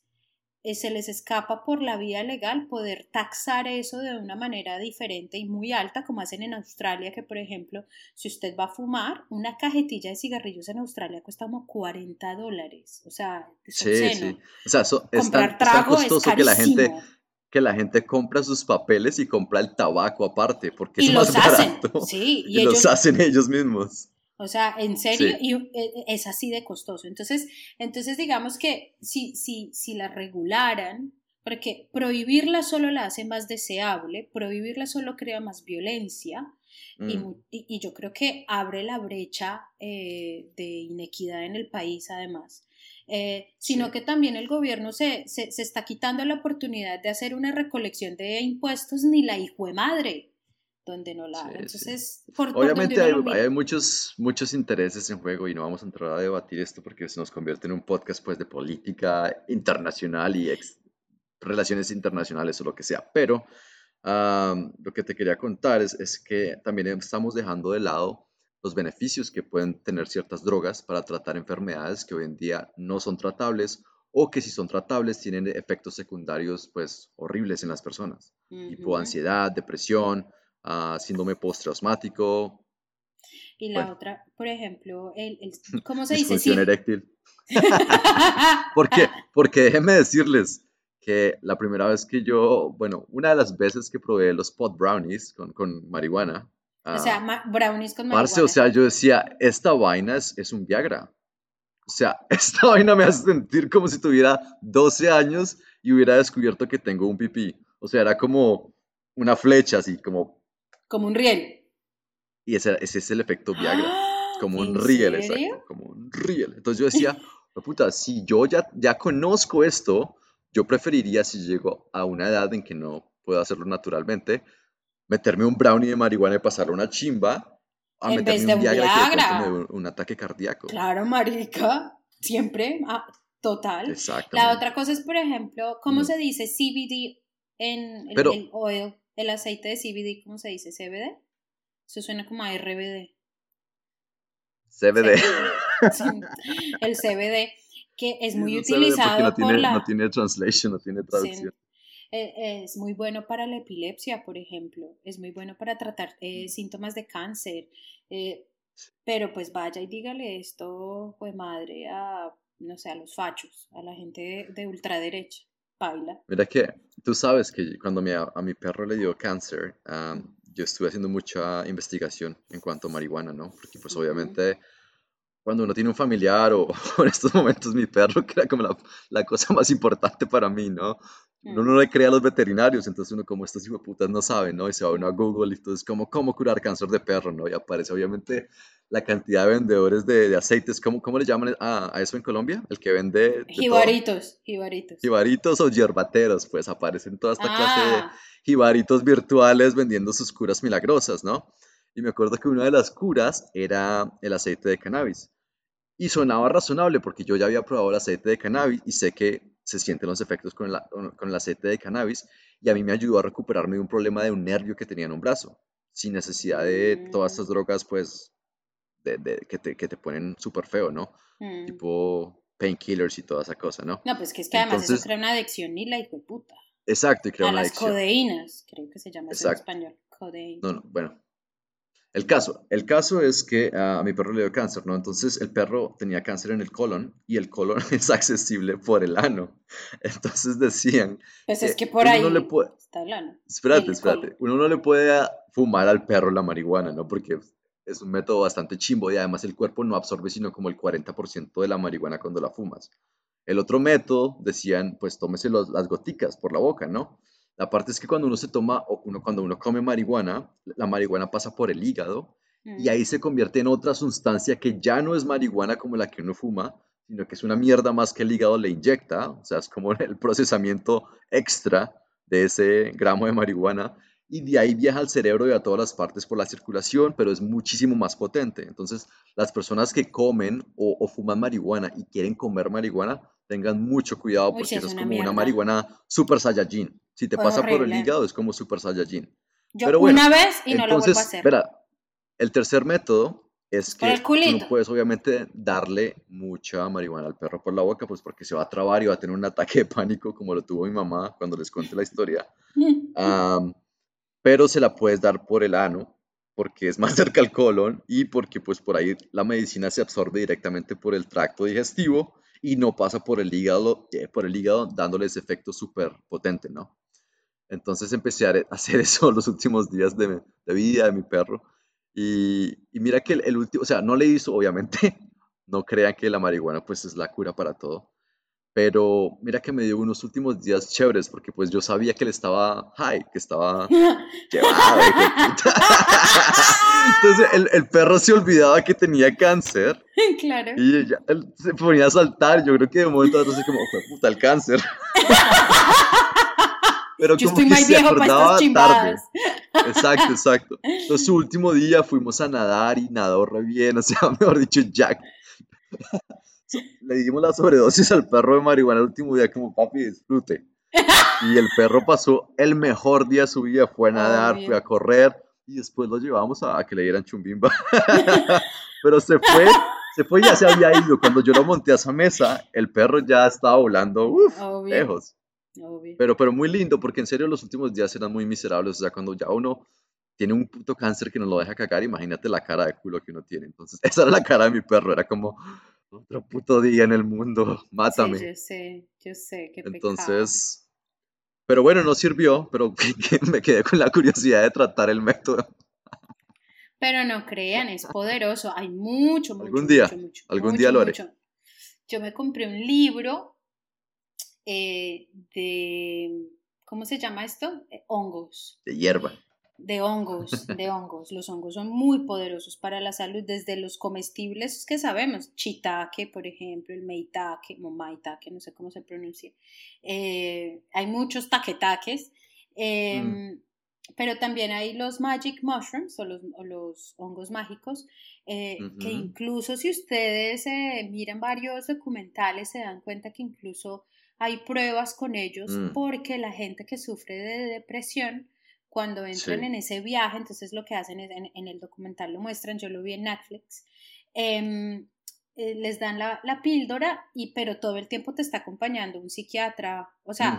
se les escapa por la vía legal poder taxar eso de una manera diferente y muy alta, como hacen en Australia, que por ejemplo, si usted va a fumar, una cajetilla de cigarrillos en Australia cuesta como 40 dólares, o sea, es Sí, obsceno. sí. O sea, so- es tan, Comprar es tan trago es costoso que la gente, que la gente compra sus papeles y compra el tabaco aparte, porque Y es los más hacen, barato. sí, y, Y ellos, los hacen ellos mismos. O sea, en serio, Sí. y eh, es así de costoso. Entonces, entonces digamos que si, si, si la regularan, porque prohibirla solo la hace más deseable, prohibirla solo crea más violencia, y, Mm, y- y yo creo que abre la brecha eh, de inequidad en el país además. Eh, sino Sí. que también el gobierno se, se, se está quitando la oportunidad de hacer una recolección de impuestos ni la hijo de madre donde no la Sí, sí. Entonces, por, donde Obviamente hay, muchos, muchos intereses en juego y no vamos a entrar a debatir esto porque se nos convierte en un podcast pues, de política internacional y ex- relaciones internacionales o lo que sea. Pero lo que te quería contar es, es que también estamos dejando de lado los beneficios que pueden tener ciertas drogas para tratar enfermedades que hoy en día no son tratables o que si son tratables tienen efectos secundarios pues horribles en las personas, tipo Ujú. ansiedad, depresión, ah, síndrome postraumático, Y la bueno. otra, por ejemplo, el, el- *laughs* ¿cómo se dice? disfunción eréctil. *laughs* ¿Por qué? Porque déjenme decirles que la primera vez que yo, bueno, una de las veces que probé los pot brownies con, con marihuana, O sea, ah, ma- brownies con marihuana. o sea, yo decía, esta vaina es, es un Viagra. O sea, *laughs* esta vaina me hace sentir como si tuviera 12 años y hubiera descubierto que tengo un pipí. O sea, era como una flecha así, como, Como un riel. y ese, ese es el efecto Viagra. ¡Ah! como un ¿En riel, serio? exacto, como un riel. Entonces yo decía, *laughs* "Jue puta, si yo ya, ya conozco esto, yo preferiría, si llego a una edad en que no puedo hacerlo naturalmente, meterme un brownie de marihuana y pasarle una chimba, a En vez meterme de un Viagra, que Viagra. dé un, ataque cardíaco. Claro, marica. Siempre. ah, total. La otra cosa es, por ejemplo, ¿cómo Mm. se dice CBD en el, Pero- el oil, el aceite de CBD? ¿Cómo se dice? ¿CBD? Eso suena como a RBD. CBD. El CBD, que es muy utilizado no tiene, por la... no tiene translation, no tiene traducción. Eh, Es muy bueno para la epilepsia, por ejemplo. Es muy bueno para tratar eh, Mm. síntomas de cáncer. eh, pero pues vaya y dígale esto, pues madre, a, no sé, a los fachos, a la gente de, de ultraderecha. Baila. Mira que tú sabes que cuando mi- a mi perro le dio cáncer, am, yo estuve haciendo mucha investigación en cuanto a marihuana, ¿no? Porque pues obviamente cuando uno tiene un familiar o, *laughs* o en estos momentos mi perro, que era como la, la cosa más importante para mí, ¿no? Uno Mm. no le cree a los veterinarios, entonces uno como estos putas no sabe, ¿no? Y se va uno a Google y entonces como cómo curar cáncer de perro, ¿no? Y aparece obviamente la cantidad de vendedores de, de aceites, ¿cómo, cómo le llaman a, a eso en Colombia? El que vende todo. Jibaritos, jibaritos. Jibaritos o yerbateros, pues aparecen toda esta clase de Ah, jibaritos virtuales vendiendo sus curas milagrosas, ¿no? Y me acuerdo que una de las curas era el aceite de cannabis. Y sonaba razonable porque yo ya había probado el aceite de cannabis y sé que se sienten los efectos con el, con el aceite de cannabis y a mí me ayudó a recuperarme de un problema de un nervio que tenía en un brazo, sin necesidad de todas Mm. estas drogas, pues, de, de- que, te, que te ponen súper feo, ¿no? mm. Tipo painkillers y toda esa cosa, ¿no? No, pues que es que además Entonces- eso crea una adicción ni la hijo de puta. Exacto, y crea A una las adicción. codeínas, creo que se llama eso en español. Codeína. No, no, bueno. El caso, el caso es que ah, a mi perro le dio cáncer, ¿no? Entonces el perro tenía cáncer en el colon y el colon *laughs* es accesible por el ano. Entonces decían, Pues es que por uno ahí no le puede- está el ano. espérate, El espérate, colon. uno no le puede fumar al perro la marihuana, ¿no? Porque es un método bastante chimbo y además el cuerpo no absorbe sino como el 40% de la marihuana cuando la fumas. El otro método, decían, pues tómese los- las goticas por la boca, ¿no? La parte es que cuando uno se toma o uno, cuando uno come marihuana, la marihuana pasa por el hígado y Mm. ahí se convierte en otra sustancia que ya no es marihuana como la que uno fuma, sino que es una mierda más que el hígado le inyecta, o sea, es como *laughs* el procesamiento extra de ese gramo de marihuana y de ahí viaja al cerebro y a todas las partes por la circulación, pero es muchísimo más potente. Entonces, las personas que comen o, o fuman marihuana y quieren comer marihuana, tengan mucho cuidado Uy, porque sí, es eso es como una marihuana super saiyajin. Si te Pues pasa por el horrible. hígado, es como super saiyajin. Yo pero bueno, una vez y no lo Entonces, vuelvo a hacer. verá, el tercer método es que tú no puedes obviamente darle mucha marihuana al perro por la boca, pues porque se va a trabar y va a tener un ataque de pánico como lo tuvo mi mamá cuando les conté la historia. *laughs* Am, pero se la puedes dar por el ano porque es más *laughs* cerca al colon y porque pues por ahí la medicina se absorbe directamente por el tracto digestivo y no pasa por el hígado, eh, por el hígado dándole ese efecto súper potente, ¿no? Entonces empecé a *laughs* hacer eso los últimos días de, mi- de vida de mi perro. Y, y mira que el, el último, o sea, no le hizo, obviamente, *laughs* no crean que la marihuana pues es la cura para todo. Pero mira que me dio unos últimos días chéveres porque pues yo sabía que él estaba high, que estaba *laughs* llevado. Entonces el, el perro se olvidaba que tenía cáncer claro. y ya, él se ponía a saltar. Yo creo que de momento a otro como, "Jue puta, el cáncer. Pero Yo como estoy que se viejo acordaba tarde. Exacto, exacto. Entonces, su último día fuimos a nadar y nadó re bien, o sea, *laughs* mejor dicho, Jack. Le dimos la sobredosis al perro de marihuana el último día, como papi, disfrute. Y el perro pasó el mejor día de su vida, fue a nadar, fue a correr y después lo llevamos a, a que le dieran chumbimba. *laughs* Pero se fue, se fue y ya se había ido. Cuando yo lo monté a esa mesa, el perro ya estaba volando, uff, Obvio. lejos. Obvio. Pero, pero muy lindo, porque en serio los últimos días eran muy miserables. O sea, cuando ya uno tiene un puto cáncer que no lo deja cagar, imagínate la cara de culo que uno tiene. Entonces, *laughs* esa era la cara de mi perro. Era como, otro puto día en el mundo, *laughs* Sí, mátame. yo sé, yo sé, qué pecado. Entonces, pero bueno, no sirvió, pero *laughs* me quedé con la curiosidad de tratar el método. Pero no crean, es poderoso. Hay mucho, mucho, Algún día, mucho, mucho, algún mucho, día lo haré. Yo me compré un libro eh, de, ¿cómo se llama esto? Eh, hongos. De hierba. De hongos, *laughs* de hongos. Los hongos son muy poderosos para la salud, desde los comestibles que sabemos, chitaque, por ejemplo, el meitake, o maitake, no sé cómo se pronuncia. Eh, hay muchos taquetaques, eh, Mm. pero también hay los magic mushrooms o los, o los hongos mágicos, eh, que incluso si ustedes eh, miran varios documentales se dan cuenta que incluso hay pruebas con ellos Mm. porque la gente que sufre de depresión cuando entran Sí. en ese viaje, entonces lo que hacen es, en, en el documental lo muestran, yo lo vi en Netflix, em, eh, les dan la, la píldora, y, pero todo el tiempo te está acompañando un psiquiatra, o sea,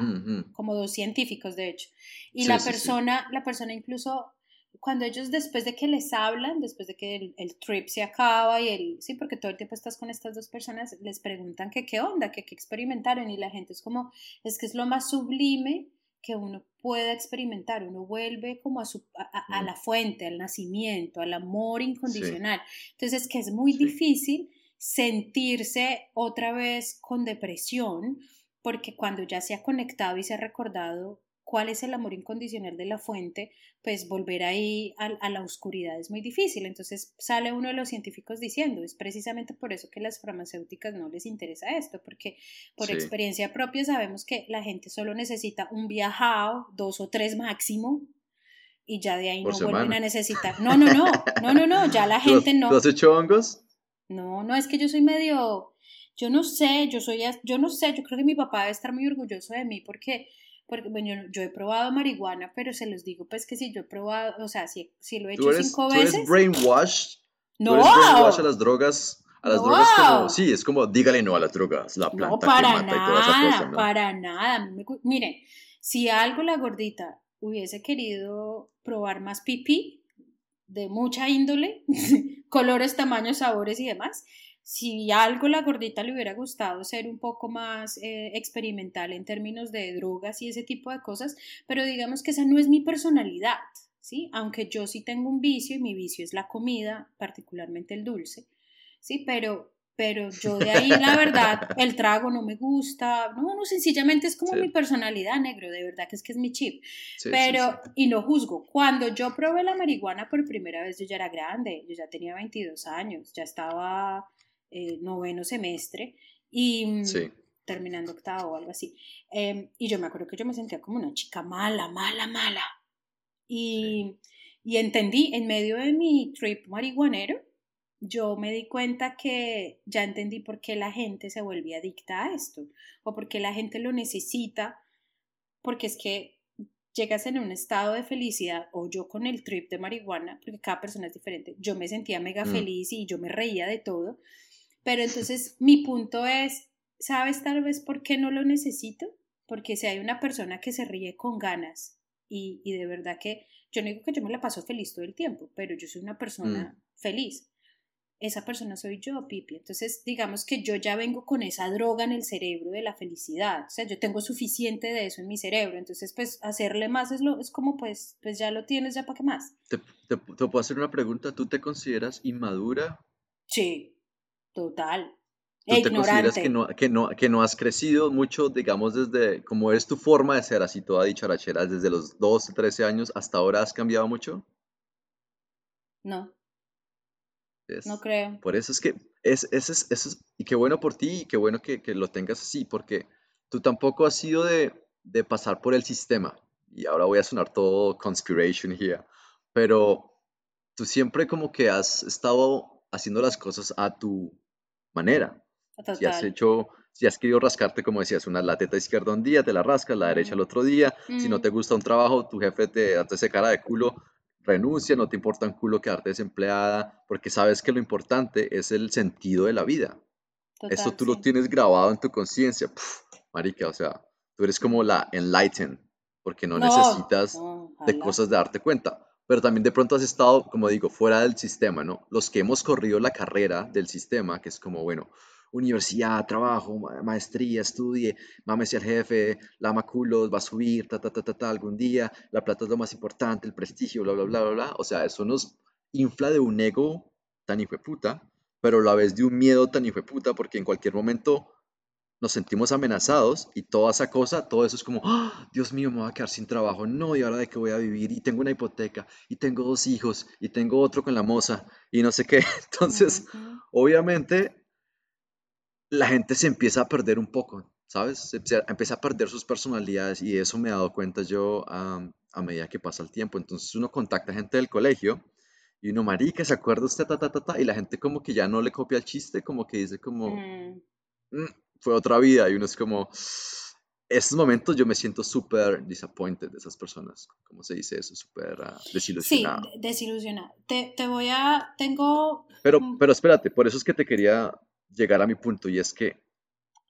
como dos científicos de hecho. Y Sí, la sí, sí. persona, la persona incluso, cuando ellos después de que les hablan, después de que el, el trip se acaba y el, sí, porque todo el tiempo estás con estas dos personas, les preguntan que qué onda, que qué experimentaron y la gente es como, es que es lo más sublime que uno pueda experimentar, uno vuelve como a, su, a, a- Mm. la fuente, al nacimiento, al amor incondicional. Entonces, que es muy Sí. difícil sentirse otra vez con depresión, porque cuando ya se ha conectado y se ha recordado cuál es el amor incondicional de la fuente, pues volver ahí a, a la oscuridad es muy difícil. Entonces sale uno de los científicos diciendo, es precisamente por eso que las farmacéuticas no les interesa esto, porque por Sí. experiencia propia sabemos que la gente solo necesita un viajado, dos o tres máximo, y ya de ahí Por no vuelven semana. a necesitar. No, no, no, no, no, no, ya la *laughs* ¿Tú has- gente no. ¿Tú has hecho hongos? No, no, es que yo soy medio, yo no sé, yo soy, yo no sé, yo creo que mi papá debe estar muy orgulloso de mí porque, porque bueno, yo, he probado marihuana, pero se los digo, pues que si yo he probado, o sea, si, si lo he ¿Tú hecho eres, cinco tú eres veces, brainwashed? ¿Tú no, eres brainwash a las drogas? A las drogas como, No. sí, es como, dígale no a las drogas, la no, planta que para mata y toda esa nada, cosa, ¿no? para nada, miren, si algo la gordita hubiese querido probar más pipí, de mucha índole, *laughs* colores, tamaños, sabores y demás, si algo la gordita le hubiera gustado ser un poco más eh, experimental en términos de drogas y ese tipo de cosas, pero digamos que esa no es mi personalidad, ¿sí? Aunque yo sí tengo un vicio y mi vicio es la comida, particularmente el dulce, ¿sí? Pero, pero yo de ahí, la verdad, *laughs* el trago no me gusta, no, no, sencillamente es como Sí. mi personalidad negro, de verdad que es que es mi chip. Sí, Pero, sí. y lo juzgo, cuando yo probé la marihuana por primera vez, yo ya era grande, yo ya tenía 22 años, ya estaba eh, noveno semestre y mm, Sí. terminando octavo o algo así. Em, y yo me acuerdo que yo me sentía como una chica mala, mala, mala. Y, y entendí, en medio de mi trip marihuanero, yo me di cuenta que ya entendí por qué la gente se vuelve adicta a esto, o por qué la gente lo necesita, porque es que llegas en un estado de felicidad, o yo con el trip de marihuana, porque cada persona es diferente, yo me sentía mega Mm. feliz y yo me reía de todo, pero entonces mi punto es, ¿sabes tal vez por qué no lo necesito? Porque si hay una persona que se ríe con ganas y, y de verdad que yo no digo que yo me la paso feliz todo el tiempo, pero yo soy una persona feliz. Esa persona soy yo, Pipi. Entonces, digamos que yo ya vengo con esa droga en el cerebro de la felicidad. O sea, yo tengo suficiente de eso en mi cerebro. Entonces, pues, hacerle más es, lo, es como, pues, pues ya lo tienes, ya para qué más. ¿Te, te- te puedo hacer una pregunta? ¿Tú te consideras inmadura? Sí, total. ¿Tú E te consideras que no, que, no, que no has crecido mucho, digamos, desde como es tu forma de ser así toda dicharachera, desde los 12, 13 años hasta ahora has cambiado mucho? No, Es- no creo. Por eso es que, es, es, es- y qué bueno por ti, y qué bueno que, que lo tengas así, porque tú tampoco has sido de, de pasar por el sistema, y ahora voy a sonar todo conspiration here, pero tú siempre como que has estado haciendo las cosas a tu manera. Si has hecho, si has querido rascarte, como decías, una la teta izquierda un día, te la rascas, la derecha el otro día. Si no Mm. te gusta un trabajo, tu jefe te hace ese cara de culo, renuncia, no te importa un culo quedarte desempleada, porque sabes que lo importante es el sentido de la vida. Eso tú lo tienes grabado en tu conciencia. Marica, o sea, tú eres como la enlightened, porque no No, necesitas no, de cosas de darte cuenta. Pero también de pronto has estado, como digo, fuera del sistema, ¿no? Los que hemos corrido la carrera del sistema, que es como, bueno, universidad, trabajo, ma- maestría, estudie, mámese al jefe, lama culos, va a subir, ta, ta, ta, ta, ta, algún día, la plata es lo más importante, el prestigio, bla, bla, bla, bla, bla. O sea, eso nos infla de un ego tan hijueputa, pero a la vez de un miedo tan hijueputa, porque en cualquier momento nos sentimos amenazados y toda esa cosa, todo eso es como, "Ah, Dios mío, me voy a quedar sin trabajo, no, y ahora de qué voy a vivir, y tengo una hipoteca, y tengo dos hijos, y tengo otro con la moza, y no sé qué. *laughs* Entonces, obviamente, la gente se empieza a perder un poco, ¿sabes? Se empieza a perder sus personalidades, y eso me he dado cuenta yo a medida que pasa el tiempo. Entonces, uno contacta gente del colegio, y uno, marica, ¿se acuerda usted? Ta, ta, ta, ta", y la gente como que ya no le copia el chiste, como que dice como Mm, "Mm, fue otra vida y uno es como, estos momentos yo me siento súper disappointed de esas personas. ¿Cómo se dice eso? Súper uh, desilusionado. Sí, desilusionado. Te, te, voy a, tengo... Pero, pero espérate, por eso es que te quería llegar a mi punto y es que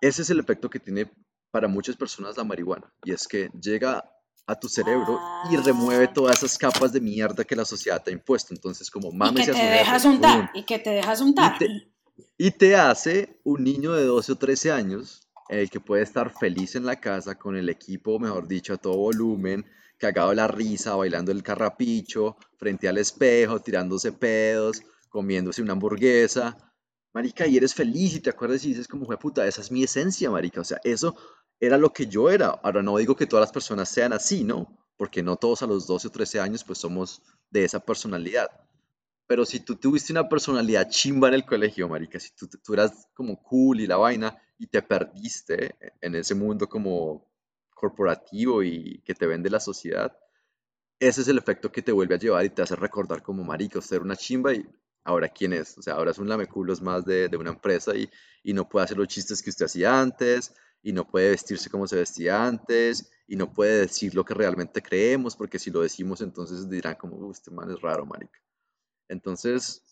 ese es el efecto que tiene para muchas personas la marihuana y es que llega a tu cerebro y remueve Ah. todas esas capas de mierda que la sociedad te ha impuesto. Entonces, como Y mames que a te dejas untar, y que te dejas untar. te- y te hace un niño de 12 o 13 años, el que puede estar feliz en la casa con el equipo, mejor dicho, a todo volumen, cagado la risa, bailando el carrapicho, frente al espejo, tirándose pedos, comiéndose una hamburguesa. Marica, y eres feliz y te acuerdas y dices como, "Jue puta, esa es mi esencia, marica. O sea, eso era lo que yo era. Ahora no digo que todas las personas sean así, ¿no? Porque no todos a los 12 o 13 años pues somos de esa personalidad. Pero si tú tuviste una personalidad chimba en el colegio, marica, si tú, tú eras como cool y la vaina y te perdiste en ese mundo como corporativo y que te vende la sociedad, ese es el efecto que te vuelve a llevar y te hace recordar como marica, usted era una chimba y ahora quién es. O sea, ahora es un lameculos más de, de una empresa y, y no puede hacer los chistes que usted hacía antes y no puede vestirse como se vestía antes y no puede decir lo que realmente creemos porque si lo decimos entonces dirán como, "Uh, este man es raro, marica. Entonces,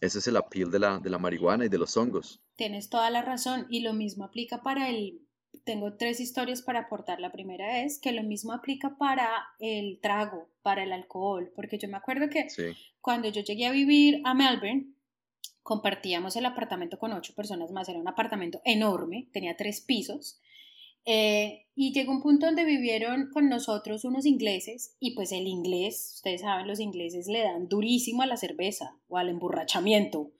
ese es el appeal de la, de la marihuana y de los hongos. Tienes toda la razón y lo mismo aplica para el... Tengo tres historias para aportar. La primera es que lo mismo aplica para el trago, para el alcohol, porque yo me acuerdo que Sí. cuando yo llegué a vivir a Melbourne, compartíamos el apartamento con ocho personas más, era un apartamento enorme, tenía tres pisos, eh, y llegó un punto donde vivieron con nosotros unos ingleses, y pues el inglés, ustedes saben, los ingleses le dan durísimo a la cerveza o al emborrachamiento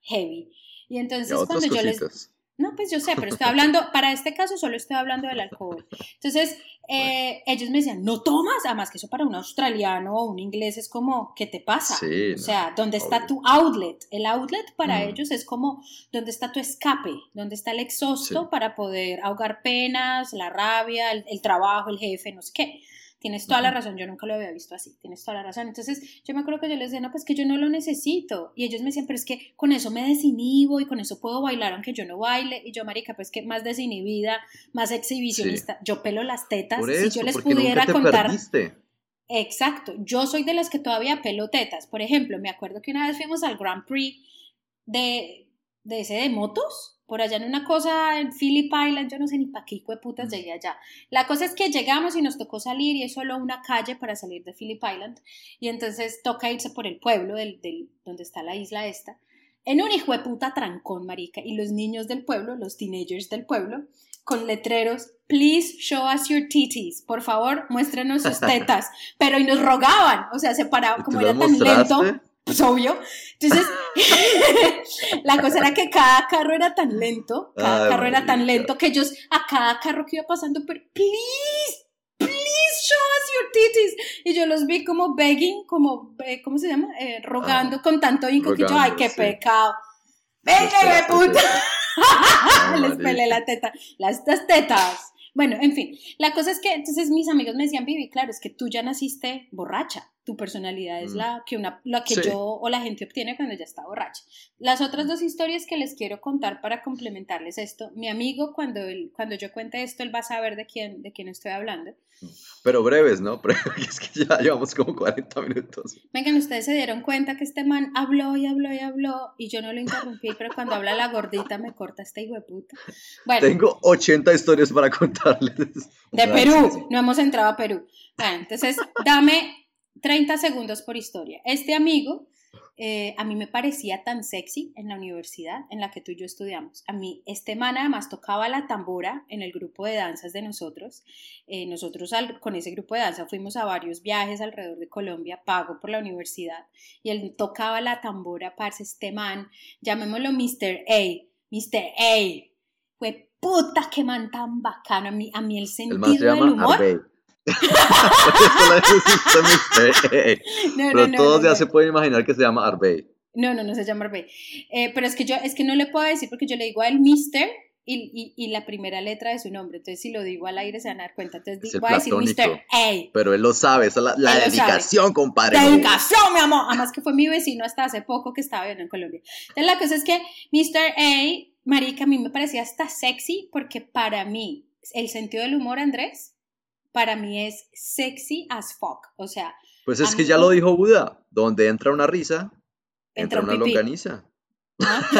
heavy. Y entonces Y cuando yo les... No, pues yo sé, pero estoy *laughs* hablando, para este caso solo estoy hablando del alcohol. Entonces, eh, ellos me decían, no tomas, además que eso para un australiano o un inglés es como, ¿qué te pasa? Sí, o no, sea, ¿dónde está obvio. tu outlet? El outlet para Mm. ellos es como, ¿dónde está tu escape? ¿Dónde está el exhausto Sí. para poder ahogar penas, la rabia, el, el trabajo, el jefe, no sé qué? Tienes toda la razón, yo nunca lo había visto así, tienes toda la razón. Entonces, yo me acuerdo que yo les decía, no, pues que yo no lo necesito. Y ellos me decían, pero es que con eso me desinhibo y con eso puedo bailar aunque yo no baile. Y yo, marica, pues que más desinhibida, más exhibicionista. Yo pelo las tetas. Por si eso, yo les pudiera contar. perdiste. Exacto, yo soy de las que todavía pelo tetas. Por ejemplo, me acuerdo que una vez fuimos al Grand Prix de, de ese de motos, por allá en una cosa en Phillip Island, yo no sé ni para qué hijo de putas llegué allá. La cosa es que llegamos y nos tocó salir y es solo una calle para salir de Phillip Island y entonces toca irse por el pueblo del, del, donde está la isla esta. En un hijo de puta trancón, marica, y los niños del pueblo, los teenagers del pueblo, con letreros, please show us your titties, por favor, muéstrenos sus *laughs* tetas, pero y nos rogaban, o sea, se paraba, ¿Y como era tan lento? Pues obvio. Entonces, *laughs* la cosa era que cada carro era tan lento, cada Ay, carro era tan lento que ellos a cada carro que iba pasando, pero please, please show us your titties. Y yo los vi como begging, como, eh, ¿cómo se llama? Eh, rogando con tanto inco que yo, ay, qué sí. pecado. Venga, puta. *laughs* Ah, Les marica. pelé la teta, las estas tetas. Bueno, en fin, la cosa es que entonces mis amigos me decían, Vivi, claro, es que tú ya naciste borracha. Tu personalidad es Mm. la que, una, la que Sí. yo o la gente obtiene cuando ya está borracha. Las otras dos historias que les quiero contar para complementarles esto, mi amigo, cuando, él, cuando yo cuente esto, él va a saber de quién, de quién estoy hablando. Pero breves, ¿no? *laughs* Porque es que ya llevamos como 40 minutos. Vengan, ustedes se dieron cuenta que este man habló y habló y habló y yo no lo interrumpí, pero cuando habla la gordita me corta este hijo de puta. Bueno, Tengo 80 historias para contarles. de Perú, no hemos entrado a Perú. Bueno, entonces dame 30 segundos por historia. Este amigo eh, a mí me parecía tan sexy en la universidad en la que tú y yo estudiamos. A mí, este man además tocaba la tambora en el grupo de danzas de nosotros. Eh, nosotros al- con ese grupo de danza fuimos a varios viajes alrededor de Colombia, pago por la universidad, y él tocaba la tambora, parce, este man, llamémoslo Mr. A, Mr. A. Fue puta que man tan bacano, a mí, a mí el sentido del humor. Arbey. Mr. *laughs* No, Pero no, no, todos no, ya no. se pueden imaginar que se llama Arbey. No, no, no se llama Arbey. Eh, pero es que yo, es que no le puedo decir porque yo le digo a él Mister y, y, y la primera letra de su nombre. Entonces, si lo digo al aire se van a dar cuenta. Entonces, Es di- el voy a decir. Mr. A. Pero él lo sabe, esa es la, la dedicación, compadre. Dedicación, mi amor. Además que fue mi vecino hasta hace poco que estaba viviendo en Colombia. Entonces, la cosa es que Mr. A, marica, a mí me parecía hasta sexy porque para mí, el sentido del humor, Andrés, para mí es sexy as fuck. O sea, Pues es que mí ya lo dijo Buda, donde entra una risa, entra Entra un una pipí. longaniza. ¿Ah? *laughs*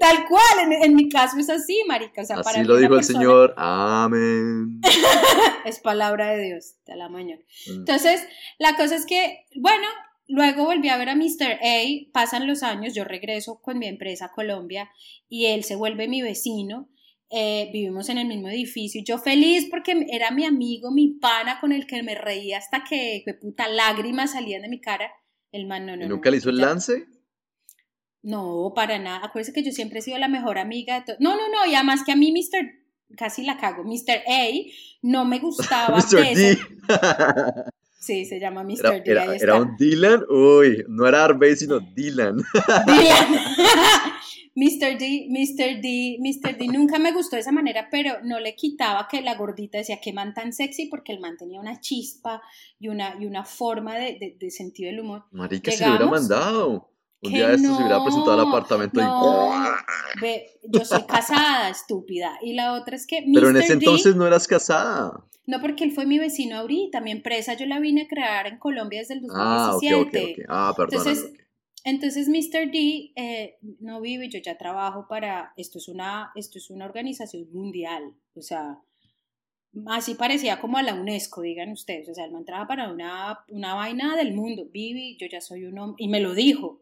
Tal cual, en, en mi caso es así, marica. O sea, Así lo dijo el Señor. Amén. *laughs* Es palabra de Dios, de la mañana. Mm. Entonces, la cosa es que, bueno, luego volví a ver a Mr. A, pasan los años, yo regreso con mi empresa a Colombia y él se vuelve mi vecino. Eh, vivimos en el mismo edificio. Yo feliz porque era mi amigo, mi pana con el que me reía hasta que, puta, lágrimas salían de mi cara. El man, no, no. ¿Y no, nunca le hizo el lance? No, para nada. Acuérdese que yo siempre he sido la mejor amiga de. No, no, no. Y además que a mí, Mr. Casi la cago. Mr. A no me gustaba *laughs* Mr. D. *laughs* Sí, se llama Mr. Era, D. era- ahí era está. un Dylan. Uy, no era Arbey, sino Dylan. *laughs* Dylan. *laughs* Mr. D, Mr. D, Mr. D nunca me gustó de esa manera, pero no le quitaba que la gordita decía que man tan sexy porque el man tenía una chispa y una, y una forma de, de- de sentido del humor. Marica, se lo hubiera mandado. Un día de estos se hubiera presentado al no, apartamento no. y... Ve, yo soy casada, estúpida. Y la otra es que Pero en ese D- entonces no eras casada. No, porque él fue mi vecino ahorita. Mi empresa yo la vine a crear en Colombia desde el Ah, ok, 2017. ok, ok. Ah, perdón. Entonces, Entonces, Mr. D eh, no vive, yo ya trabajo para, esto es, una, esto es una organización mundial, o sea, así parecía como a la UNESCO, digan ustedes, o sea, él me entraba para una, una vaina del mundo, Vivi, yo ya soy un hombre, y me lo dijo,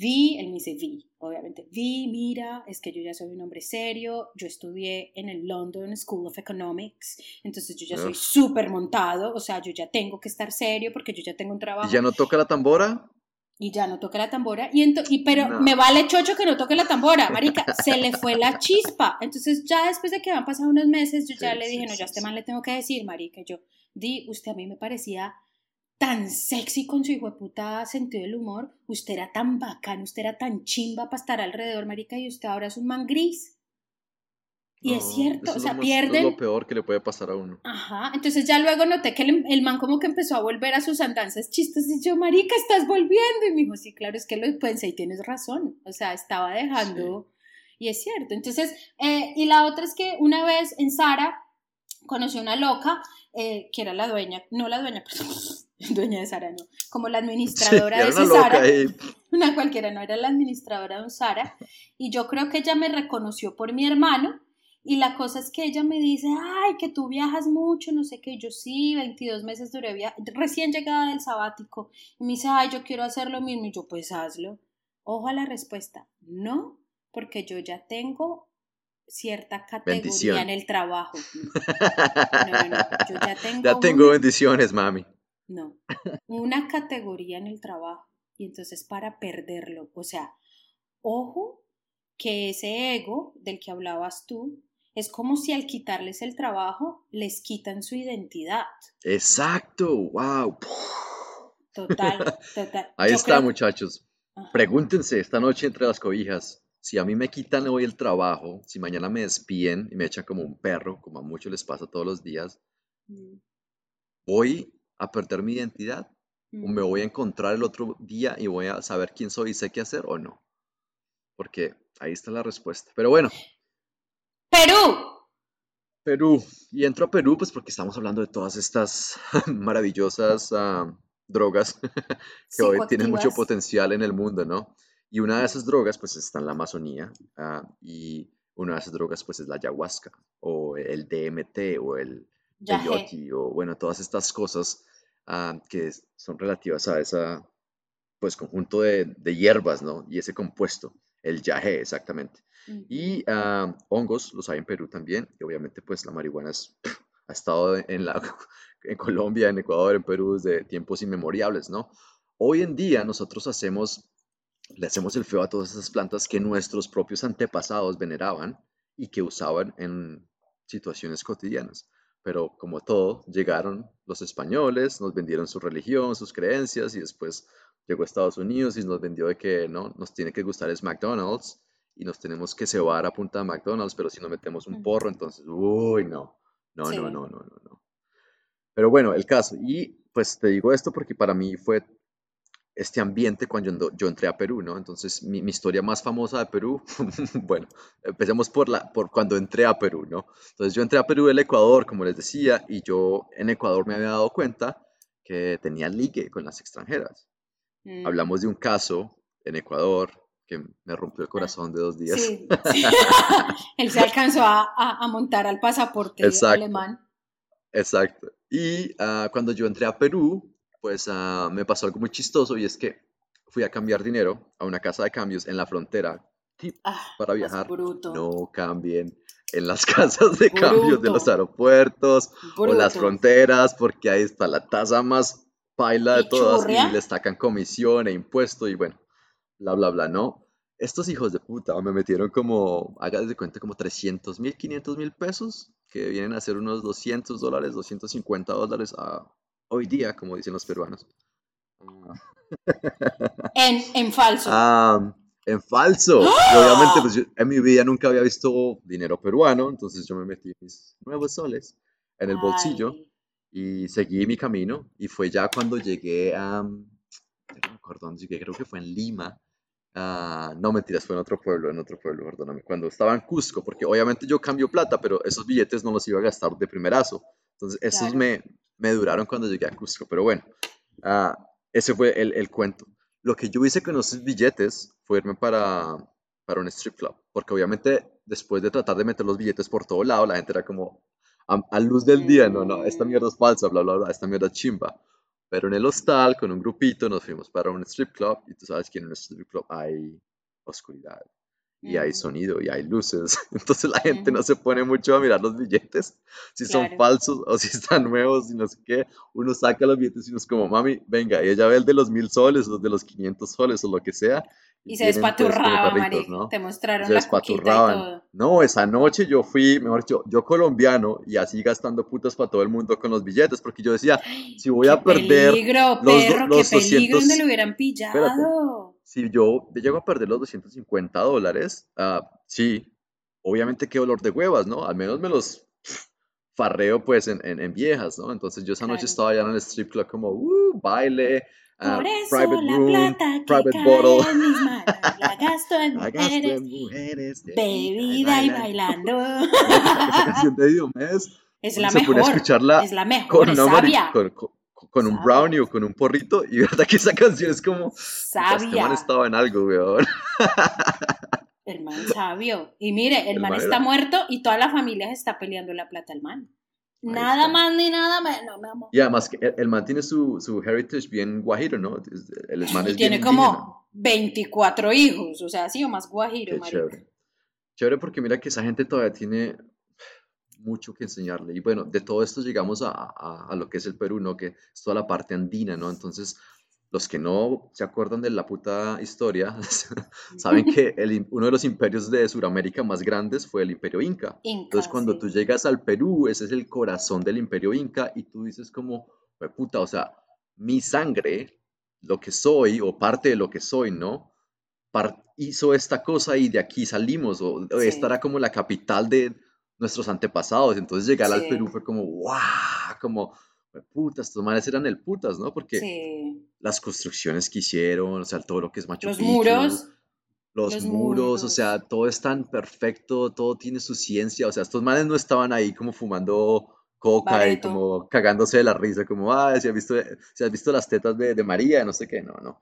Vi, él me dice Vi, obviamente, Vi, mira, es que yo ya soy un hombre serio, yo estudié en el London School of Economics, entonces yo ya soy súper montado, o sea, yo ya tengo que estar serio porque yo ya tengo un trabajo ¿Y ya no toca la tambora? y ya no toca la tambora, y, y pero No. me vale chocho que no toque la tambora, marica, se le fue la chispa, entonces ya después de que han pasado unos meses, yo ya Sí, le sí, dije, no, ya a este man le tengo que decir, marica, yo, di, usted a mí me parecía tan sexy con su hijo de puta sentido del humor, usted era tan bacán, usted era tan chimba para estar alrededor, marica, y usted ahora es un man gris, y es cierto, o sea, lo pierden... Es lo peor que le puede pasar a uno. Ajá, entonces ya luego noté que el, el man como que empezó a volver a sus andanzas chistes y yo, marica, estás volviendo. Y me dijo, sí, claro, es que lo pensé y tienes razón. O sea, estaba dejando... Y es cierto. Entonces, eh, y la otra es que una vez en Sara conocí a una loca eh, que era la dueña, no la dueña, perdón, *laughs* dueña de Sara, no, como la administradora de una ese loca Sara ahí. *laughs* una cualquiera, no era la administradora de un Sara, y yo creo que ella me reconoció por mi hermano, y la cosa es que ella me dice, ay, que tú viajas mucho, no sé qué, y yo sí, 22 meses duré via recién llegada del sabático, y me dice, ay, yo quiero hacer lo mismo, y yo, pues hazlo. Ojo a la respuesta, no, porque yo ya tengo cierta categoría Bendición. en el trabajo. *laughs* No, no, no, yo ya tengo Ya tengo una- bendiciones, mami. No, *laughs* una categoría en el trabajo y entonces para perderlo, o sea, ojo que ese ego del que hablabas tú es como si al quitarles el trabajo les quitan su identidad. Exacto, wow. Total, *laughs* total. Ahí Yo está, creo- muchachos. Ajá. Pregúntense esta noche entre las cobijas. Si a mí me quitan hoy el trabajo, si mañana me despiden y me echan como un perro, como a muchos les pasa todos los días, Mm, ¿voy a perder mi identidad? ¿O me voy a encontrar el otro día y voy a saber quién soy y sé qué hacer o no? Porque ahí está la respuesta. Pero bueno, Perú. Perú. Y entro a Perú pues porque estamos hablando de todas estas *laughs* maravillosas ah, drogas *laughs* que hoy tienen mucho potencial en el mundo, ¿no? Y una de esas drogas pues está en la Amazonía ah, y una de esas drogas pues es la ayahuasca o el DMT o el peyote o bueno, todas estas cosas ah, que son relativas a esa pues conjunto de, de hierbas, ¿no? Y ese compuesto, el yagé exactamente. Ujú. Y ah, hongos los hay en Perú también. Y obviamente, pues la marihuana es- *laughs* ha estado en, la, *laughs* en Colombia, en Ecuador, en Perú desde tiempos inmemoriales, ¿no? Hoy en día nosotros hacemos, le hacemos el feo a todas esas plantas que nuestros propios antepasados veneraban y que usaban en situaciones cotidianas. Pero como todo, llegaron los españoles, nos vendieron su religión, sus creencias y después llegó a Estados Unidos y nos vendió de que no, nos tiene que gustar es McDonald's y nos tenemos que cebar a punta de McDonald's, pero si no metemos un porro, entonces, uy, no, no, no, no, no, no, no. Pero bueno, el caso, y pues te digo esto porque para mí fue este ambiente cuando yo entré a Perú, ¿no? Entonces, mi, mi historia más famosa de Perú, *laughs* bueno, empecemos por, la, por cuando entré a Perú, ¿no? Entonces, yo entré a Perú del Ecuador, como les decía, y yo en Ecuador me había dado cuenta que tenía ligue con las extranjeras. Mm. Hablamos de un caso en Ecuador que me rompió el corazón de dos días. Sí, *laughs* sí. *laughs* Él se alcanzó a, a- a montar al pasaporte Exacto. alemán. Exacto. Y ah, cuando yo entré a Perú, pues ah, me pasó algo muy chistoso y es que fui a cambiar dinero a una casa de cambios en la frontera. Ah, para viajar, bruto. no cambien en las *laughs* casas de cambios de los Bruto. aeropuertos o las bruto. fronteras, porque ahí está la tasa más paila de ¿Y todas churria? y le sacan comisión e impuesto y bueno, bla, bla, bla, ¿no? Estos hijos de puta me metieron como, hágase de cuenta, como 300 mil, 500 mil pesos, que vienen a ser unos 200 dólares, 250 dólares a, hoy día, como dicen los peruanos. En, en falso. Ah, en falso. Y obviamente, pues yo en mi vida nunca había visto dinero peruano, entonces yo me metí mis nuevos soles en el bolsillo y seguí mi camino. Y fue ya cuando llegué a, no me acuerdo dónde llegué, creo que fue en Lima. Ah, no, mentiras, fue en otro pueblo, en otro pueblo, perdóname. Cuando estaba en Cusco, porque obviamente yo cambio plata, pero esos billetes no los iba a gastar de primerazo. Entonces, esos Claro. me, me duraron cuando llegué a Cusco. Pero bueno, ah, ese fue el, el cuento. Lo que yo hice con esos billetes fue irme para, para un strip club, porque obviamente después de tratar de meter los billetes por todo lado, la gente era como a, a luz del día, no, no, esta mierda es falsa, bla, bla, bla, esta mierda es chimba. Pero en el hostal, con un grupito, nos fuimos para un strip club y tú sabes que en un strip club hay oscuridad y hay sonido y hay luces. *laughs* Entonces la gente no se pone mucho a mirar los billetes, si son Claro. falsos o si están nuevos y no sé qué. Uno saca los billetes y uno es como, mami, venga, y ella ve el de los mil soles, los de los 500 soles o lo que sea. Y se pues, como despaturraba, marica. ¿no? Te mostraron se la coquita y despaturraban. todo. No, esa noche yo fui, mejor dicho, yo colombiano y así gastando putas para todo el mundo con los billetes, porque yo decía, *gasps* si voy ¡Qué a perder, peligro, los perro! los ¡Qué peligro 200 donde lo hubieran pillado! Si yo llego a perder los 250 dólares, ah, sí, obviamente qué dolor de huevas, ¿no? Al menos me los farreo pues en, en, en viejas, ¿no? Entonces yo esa noche estaba allá en el strip club como, uh, baile, ah, Por eso private la room, plata que private cae bottle. en mis manos la *laughs* gasto en La gasto mujeres, en mujeres, de bebida y bailando. *laughs* Esa canción de Diomedes, Es la mejor, escucharla es la mejor, con, es sabia, con, con- con un Sabia. brownie o con un porrito y verdad que esa canción es como, "Puta, este man sabia, estaba en algo, weón. el man sabio. Y mire, el, El man, man está era- muerto y toda la familia se está peleando la plata al man. Ahí Nada está. más ni nada menos, mi amor. Y además que el, el man tiene su, su heritage bien guajiro, ¿no? El man es bien tiene indígena. como 24 hijos, o sea, ha sido más guajiro, Qué chévere. Chévere porque mira que esa gente todavía tiene mucho que enseñarle. Y bueno, de todo esto llegamos a, a- a lo que es el Perú, ¿no? Que es toda la parte andina, ¿no? Entonces, los que no se acuerdan de la puta historia, *laughs* saben *laughs* que el uno de los imperios de Sudamérica más grandes fue el imperio Inca. Inca, Entonces, cuando sí. tú llegas al Perú, ese es el corazón del imperio Inca y tú dices como, "Jue puta, o sea, mi sangre, lo que soy o parte de lo que soy, ¿no? Par- hizo esta cosa y de aquí salimos, o, o Sí. esta era como la capital de nuestros antepasados. Entonces, llegar al. Perú fue como, ¡guau! Como, "Jue puta, estos manes eran el putas, ¿no? Porque Sí. las construcciones que hicieron, o sea, todo lo que es Machu Los Picchu, muros, los, Los muros, o muros. sea, todo es tan perfecto, todo tiene su ciencia, o sea, estos manes no estaban ahí como fumando coca y como cagándose de la risa, como, ah, si has visto, si has visto las tetas de, de María, no sé qué, no, no.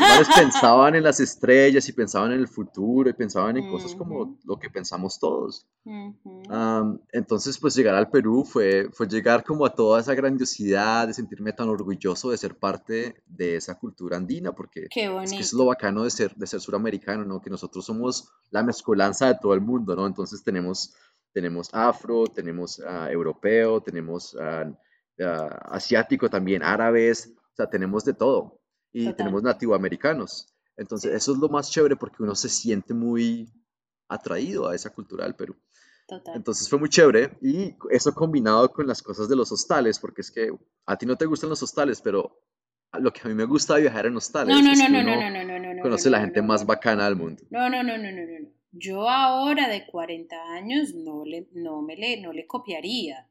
Manes *laughs* pensaban en las estrellas y pensaban en el futuro y pensaban en cosas como lo que pensamos todos. Ujú. Am, entonces, pues llegar al Perú fue, fue llegar como a toda esa grandiosidad, de sentirme tan orgulloso de ser parte de esa cultura andina, porque es que es lo bacano de ser, de ser suramericano, ¿no? Que nosotros somos la mezcolanza de todo el mundo, ¿no? Entonces tenemos, tenemos afro, tenemos ah, europeo, tenemos ah, ah, asiático también, árabes, o sea, tenemos de todo. Y Total. tenemos nativoamericanos. Entonces, Sí. eso es lo más chévere porque uno se siente muy atraído a esa cultura del Perú. Total. Entonces fue muy chévere y eso combinado con las cosas de los hostales, porque es que a ti no te gustan los hostales, pero lo que a mí me gusta de viajar en hostales No, no, es no, que no, uno no, no, no, no, no, no, conoce no, la gente no, más no. bacana del mundo. No, no, no, no, no, no. Yo ahora de 40 años no le, no me le, no le copiaría.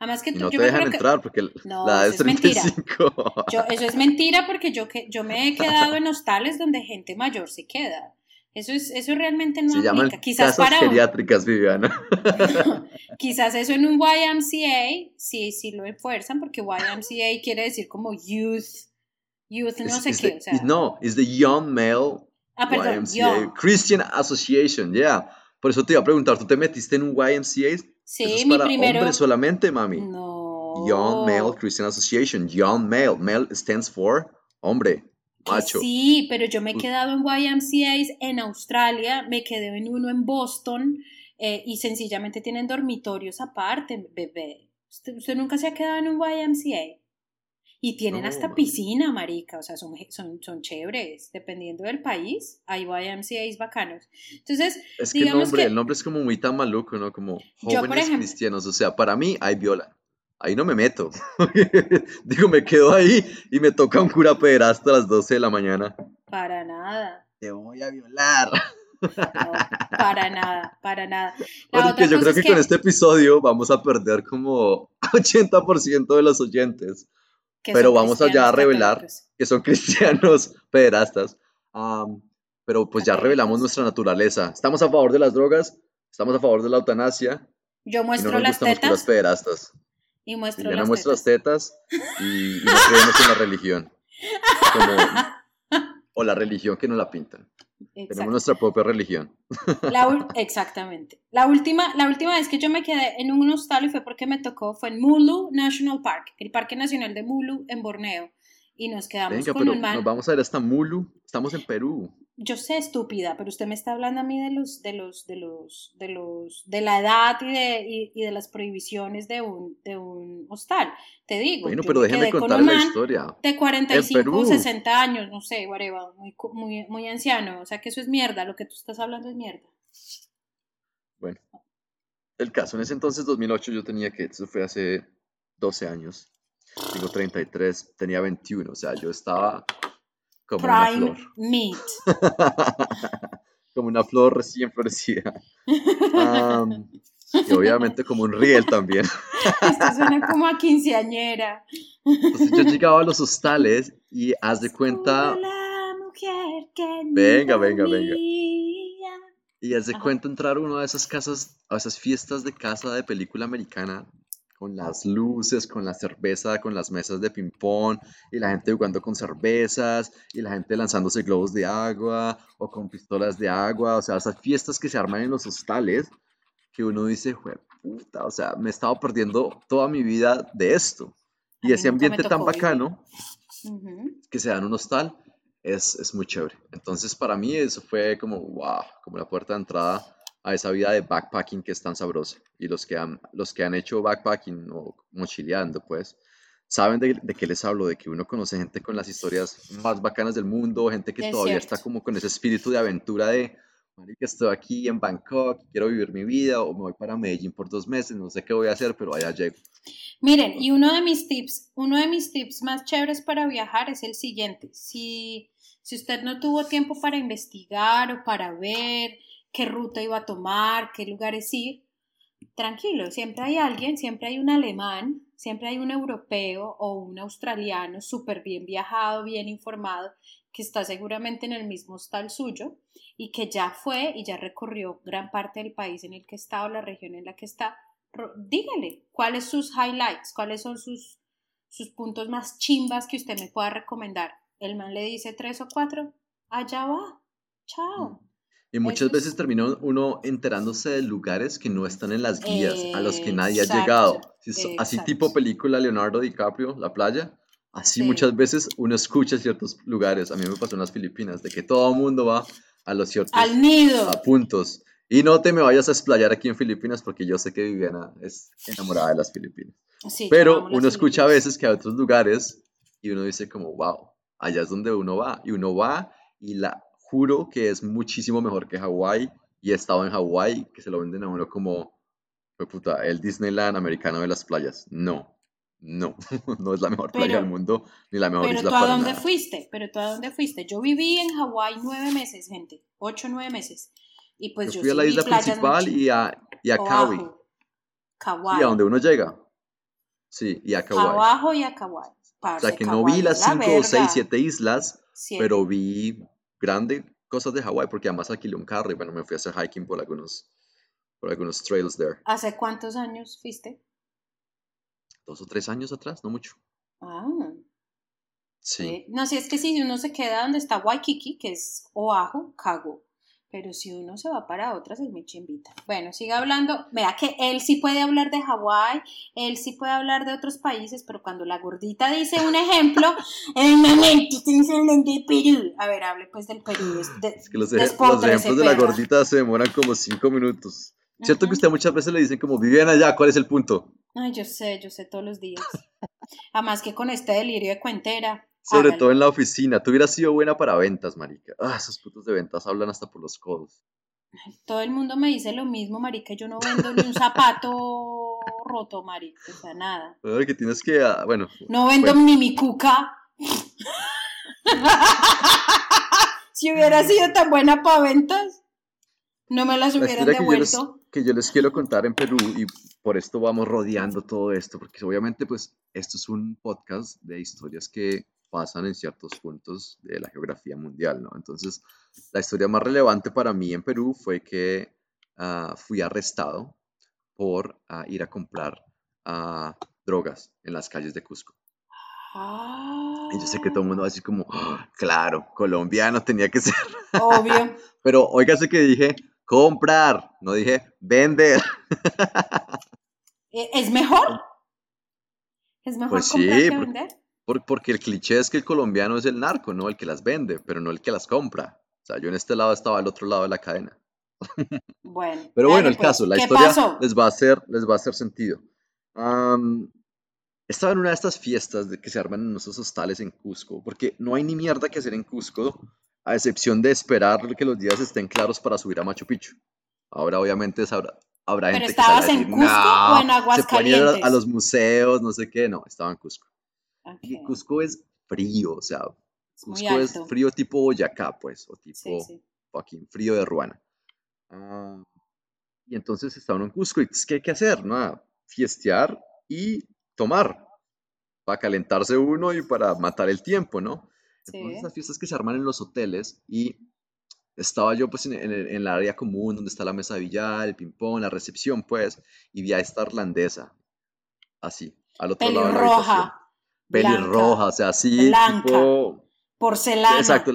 Además que tú- no te yo me dejan que- entrar porque No, la es eso es mentira. 35. *laughs* Yo, eso es mentira porque yo, que, yo me he *laughs* quedado en hostales donde gente mayor se queda. Eso, es, eso realmente no Se llaman aplica. Quizás casas para un- geriátricas, Viviana. *laughs* quizás eso en un YMCA sí, sí lo enfuerzan porque YMCA quiere decir como youth, youth no It's- sé it's qué. the- o sea, no, es the Young Male ah, perdón, YMCA yo. Christian Association, yeah. Por eso te iba a preguntar, ¿tú te metiste en un YMCA? Sí, Eso es mi para primero. hombres solamente, mami. No. Young Male Christian Association. Young Male. Male stands for hombre, macho. Sí, pero yo me he Mm. quedado en YMCAs en Australia, me quedé en uno en Boston eh, y sencillamente tienen dormitorios aparte, bebé. ¿Usted, usted nunca se ha quedado en un YMCA? Y tienen No, hasta piscina, marica, o sea, son, son, son chéveres. Dependiendo del país, hay YMCAs bacanos. Entonces, Es que el digamos nombre, que- el nombre es como muy tan maluco, ¿no? Como Yo, jóvenes ejemplo- cristianos. O sea, para mí hay viola. Ahí no me meto. *laughs* Digo, me quedo ahí y me toca un cura pederasta a las 12 de la mañana. para nada. Te voy a violar. No, para nada, para nada. Porque yo creo es que, con este episodio vamos a perder como 80% de los oyentes que pero vamos allá a revelar católicos. que son *laughs* cristianos pederastas. Pero pues ya revelamos nuestra naturaleza. Estamos a favor de las drogas, estamos a favor de la eutanasia Yo y no muestro las tetas pederastas. y muestro las muestra tetas. las tetas y, y no creemos en la religión. Como- *laughs* o la religión que nos la pintan. Tenemos nuestra propia religión. La *laughs* exactamente. La última, la última vez que yo me quedé en un hostal y fue porque me tocó, fue en Mulu National Park, el Parque Nacional de Mulu en Borneo. Y nos quedamos Venga, con pero un man. nos vamos a ir hasta Mulu. Estamos en Perú. Yo sé, estúpida, pero usted me está hablando a mí de los, de los, de los, de los, de la edad y de, y, y de las prohibiciones de un, de un hostal. Te digo. Bueno, pero me déjenme quedé con contar la historia. de 45, Perú. 60 años, no sé, whatever, muy, muy, muy anciano. O sea que eso es mierda, lo que tú estás hablando es mierda. Bueno, el caso en ese entonces, 2008, yo tenía que, eso fue hace 12 años. Tengo 33, tenía 21, o sea, yo estaba como una Prime flor. meat. *laughs* como una flor recién florecida. Y obviamente como un riel también. *laughs* Esto suena como a quinceañera. Entonces yo llegaba a los hostales y haz de cuenta, Como la mujer que Venga, venga, venga. y haz de cuenta entrar a una de esas casas, a esas fiestas de casa de película americana, con las luces, con la cerveza, con las mesas de ping-pong, y la gente jugando con cervezas, y la gente lanzándose globos de agua, o con pistolas de agua, o sea, esas fiestas que se arman en los hostales, que uno dice, "Jue puta, o sea, me he estado perdiendo toda mi vida de esto. Y ese ambiente tan bacano, que se da en un hostal es, es muy chévere. Entonces, para mí eso fue como, wow, como la puerta de entrada a esa vida de backpacking que es tan sabrosa. Y los que han, los que han hecho backpacking o mochileando, pues, saben de, de qué les hablo, de que uno conoce gente con las historias más bacanas del mundo, gente que Es todavía cierto. está como con ese espíritu de aventura de, marica, estoy aquí en Bangkok, quiero vivir mi vida, o me voy para Medellín por dos meses, no sé qué voy a hacer, pero allá llego. Miren, y uno de mis tips, uno de mis tips más chéveres para viajar es el siguiente. Si, si usted no tuvo tiempo para investigar o para ver qué ruta iba a tomar, qué lugares ir, tranquilo, siempre hay alguien, siempre hay un alemán, siempre hay un europeo o un australiano súper bien viajado, bien informado, que está seguramente en el mismo hostal suyo y que ya fue y ya recorrió gran parte del país en el que está o la región en la que está dígale cuáles sus highlights, cuáles son sus, sus puntos más chimbas que usted me pueda recomendar. El man le dice tres o cuatro, allá va, chao. Y muchas veces termina uno enterándose de lugares que no están en las guías, a los que nadie ha Exacto, llegado. Si so- así tipo película Leonardo DiCaprio, La playa, así Sí. muchas veces uno escucha ciertos lugares. A mí me pasó en las Filipinas, de que todo el mundo va a los ciertos Al nido. a puntos. Y no te me vayas a explayar aquí en Filipinas porque yo sé que Viviana es enamorada de las Filipinas. Sí, Pero uno escucha a veces que hay otros lugares y uno dice como, wow, allá es donde uno va. Y uno va y la juro que es muchísimo mejor que Hawái. Y he estado en Hawái que se lo venden a uno como, "Fue puta, el Disneyland americano de las playas. No, no, *laughs* no es la mejor playa Pero- del mundo ni la mejor Pero isla tú a dónde nada. fuiste, pero tú a dónde fuiste. Yo viví en Hawái nueve meses, gente, ocho, nueve meses. Y pues Yo yo, fui a la isla principal y a, y a Kauai. Kauai. a donde uno llega. Sí, y a Kauai. Abajo y a Kauai. O sea, que no vi las 5 o 6, 7 islas, pero vi grandes cosas de Hawái porque además alquilé un carro y bueno, me fui a hacer hiking por algunos, por algunos trails there. ¿Hace cuántos años fuiste? Dos o tres años atrás, no mucho. Ah. Sí. No, si es que si uno se queda donde está Waikiki, que es Oahu, Cago. Pero si uno se va para otras, es muy chimbita. Bueno, siga hablando. Vea que él sí puede hablar de Hawái, él sí puede hablar de otros países, pero cuando la gordita dice un ejemplo, *laughs* el momento hablando de Perú. A ver, hable pues del Perú. es que los, ejemplos de la gordita se demoran como cinco minutos. ¿Cierto que usted muchas veces le dicen como, viven allá, ¿cuál es el punto? Ay, yo sé, yo sé todos los días. Además que con este delirio de cuentera. Sobre todo en la oficina. Tú hubieras sido buena para ventas, marica. Ah, esos putos de ventas hablan hasta por los codos. Todo el mundo me dice lo mismo, marica. Yo no vendo ni un zapato *laughs* roto, marica. O sea, nada. Bueno, que tienes que, ah, bueno. No vendo ni mi cuca. *laughs* si hubiera sido tan buena para ventas, no me las hubieran devuelto. Que yo, les, quiero contar en Perú y por esto vamos rodeando todo esto, porque obviamente pues esto es un podcast de historias que pasan en ciertos puntos de la geografía mundial, ¿no? Entonces, la historia más relevante para mí en Perú fue que ah, fui arrestado por ah, ir a comprar ah, drogas en las calles de Cusco. Y yo sé que todo el mundo va a decir como, claro, colombiano tenía que ser. Obvio. *laughs* Pero oígase que dije, comprar, no dije vender. *laughs* ¿E-, ¿Es mejor? ¿Es mejor pues comprar que vender? Porque el cliché es que el colombiano es el narco, no el que las vende, pero no el que las compra. O sea, yo en este lado estaba al otro lado de la cadena. Bueno. *laughs* pero bueno, el pues, caso, la historia les va a hacer, les va a hacer sentido. estaba en una de estas fiestas de que se arman en esos hostales en Cusco, porque no hay ni mierda que hacer en Cusco a excepción de esperar que los días estén claros para subir a Machu Picchu. Ahora obviamente habrá, habrá gente que estabas en Cusco o en Aguascalientes? Se a, a los museos, no sé qué, no, estaba en Cusco. Y Cusco es frío, o sea, Cusco es frío tipo Boyacá, pues, o tipo fucking frío de Ruana. Ah, y entonces estaban en Cusco, y ¿qué hay que hacer? Nada, fiestear y tomar, para calentarse uno y para matar el tiempo, ¿no? Entonces las fiestas que se arman en los hoteles y estaba yo pues en, el área común donde está la mesa de billar, el ping-pong, la recepción pues, y vi a esta irlandesa, así, al otro lado de la habitación. Pelirroja, o sea, así tipo... Porcelana. Exacto,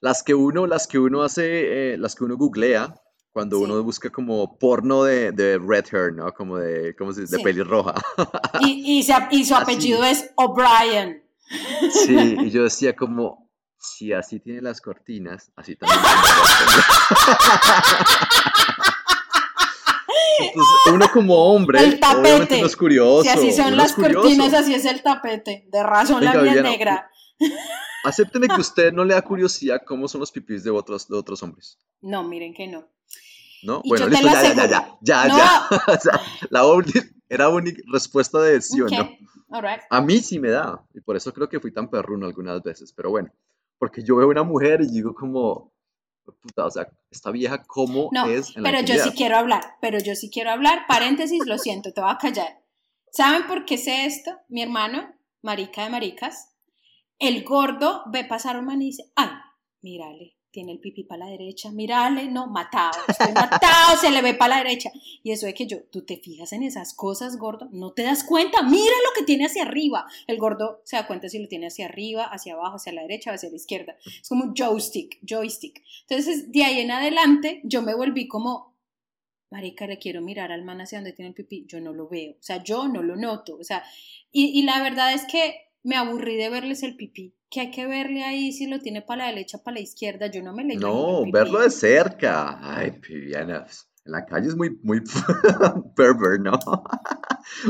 las que uno, las que uno hace, eh, las que uno googlea, cuando uno busca como porno de, de, red hair, ¿no? Como de, ¿cómo se dice? De pelirroja. Y, y, y su *laughs* apellido es O'Brien. Sí, *laughs* y yo decía como, si así tiene las cortinas, así también *laughs* uno como hombre, el tapete. no es curioso. Si así son las cortinas, así es el tapete. De razón la mía negra. *laughs* Acépteme que usted no le da curiosidad cómo son los pipís de otros, de otros hombres. No, miren que no. ¿No? bueno, listo, ya, ya, ya, ya, *laughs* ya, o sea, la era única respuesta de sí o no. A mí sí me da, y por eso creo que fui tan perruno algunas veces, pero bueno, porque yo veo una mujer y digo como, puta, o sea, esta vieja cómo es en la pero yo sí quiero hablar, pero yo sí quiero hablar, paréntesis, lo siento, te voy a callar. ¿Saben por qué sé esto? Mi hermano, marica de maricas, el gordo ve pasar un man y dice, ay, mírale, tiene el pipí para la derecha, mírale, no, matado, estoy matado, se le ve para la derecha. Y eso es que yo, tú te fijas en esas cosas, gordo, no te das cuenta, mira lo que tiene hacia arriba. El gordo se da cuenta si lo tiene hacia arriba, hacia abajo, hacia la derecha hacia la izquierda. Es como un joystick, joystick. Entonces, de ahí en adelante, yo me volví como, marica, le quiero mirar al man hacia donde tiene el pipí, yo no lo veo, o sea, yo no lo noto, o sea, y, y la verdad es que me aburrí de verles el pipí que hay que verle ahí si lo tiene para la derecha, para la izquierda. Yo no me le No, verlo de cerca. Ay, Viviana, en la calle es muy, muy *laughs* pervert, ¿no?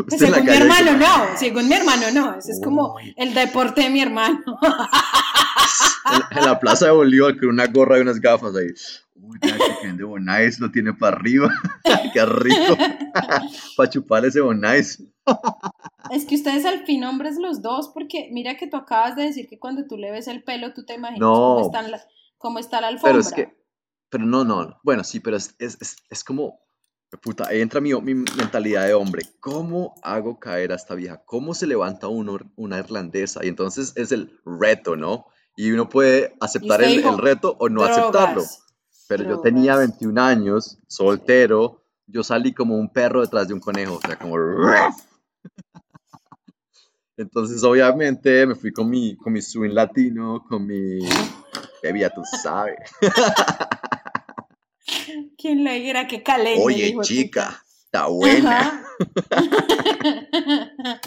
Pues según mi hermano, no. Según mi hermano, no. Ese es como el deporte de mi hermano. *laughs* en, la plaza de Bolívar con una gorra y unas gafas ahí. Ya que de Bonais lo tiene para arriba. *laughs* Qué rico. *laughs* para chupar ese Bonais. Es que ustedes al fin hombres los dos, porque mira que tú acabas de decir que cuando tú le ves el pelo, tú te imaginas cómo, está la, cómo, está la alfombra. Pero es que, pero no, no, bueno, sí, pero es, es, es, como, Puta, ahí entra mi, mi mentalidad de hombre. ¿Cómo hago caer a esta vieja? ¿Cómo se levanta uno, una irlandesa? Y entonces es el reto, ¿no? Y uno puede aceptar usted el, dijo, el reto o no aceptarlo. Drogas. Pero yo tenía drogas. 21 años, soltero, yo salí como un perro detrás de un conejo, o sea, como... *laughs* Entonces, obviamente, me fui con mi, con mi swing latino, con mi... Bebía, tú sabes. *laughs* ¿Quién le dijera que caleño? Oye, chica, está buena. *laughs*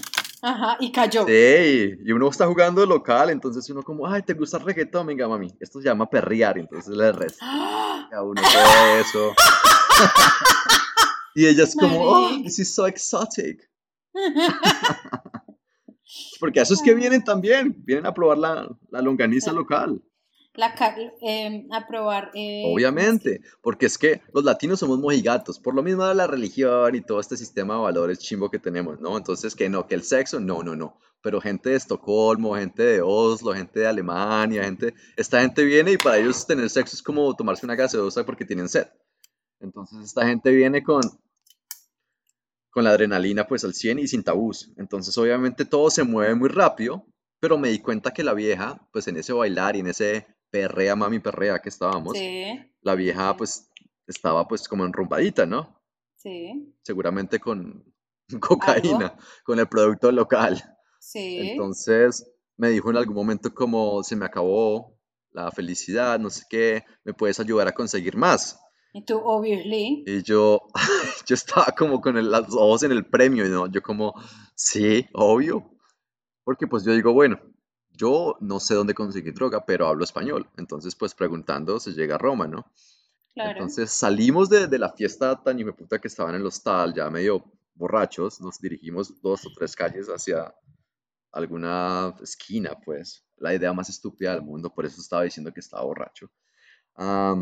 Ajá. Y cayó. Sí, y uno está jugando local, entonces uno como, ay, ¿te gusta el reggaetón? Venga, mami, esto se llama perrear, entonces le resta ¡Ah! a uno todo eso. *laughs* Y ella es como, oh, this is so exotic. *laughs* Porque a esos que vienen también, vienen a probar la, la longaniza local. La eh, probar. eh, Obviamente, porque es que los latinos somos mojigatos, por lo mismo de la religión y todo este sistema de valores chimbo que tenemos, ¿no? Entonces, que no, que el sexo, no, no, no. Pero gente de Estocolmo, gente de Oslo, gente de Alemania, gente, esta gente viene y para ellos tener sexo es como tomarse una gaseosa porque tienen sed. Entonces, esta gente viene con, con la adrenalina pues al 100 y sin tabús. Entonces, obviamente todo se mueve muy rápido, pero me di cuenta que la vieja, pues en ese bailar y en ese perrea, mami perrea que estábamos, Sí, la vieja pues estaba pues como enrumbadita, ¿no? sí, Seguramente con *laughs* cocaína, con el producto local. sí. Entonces me dijo en algún momento como se me acabó la felicidad, no sé qué, ¿me puedes ayudar a conseguir más? Y tú, obviously. Y yo, *laughs* yo estaba como con el- los ojos en el premio, ¿no? Yo como, sí, obvio. Porque pues yo digo, bueno, yo no sé dónde conseguir droga, pero hablo español. Entonces pues preguntando se llega a Roma, ¿no? Claro. Entonces salimos de, de la fiesta tan puta que estaba en el hostal, ya medio borrachos, nos dirigimos dos o tres calles hacia alguna esquina, pues. La idea más estúpida del mundo, por eso estaba diciendo que estaba borracho. Y Ah,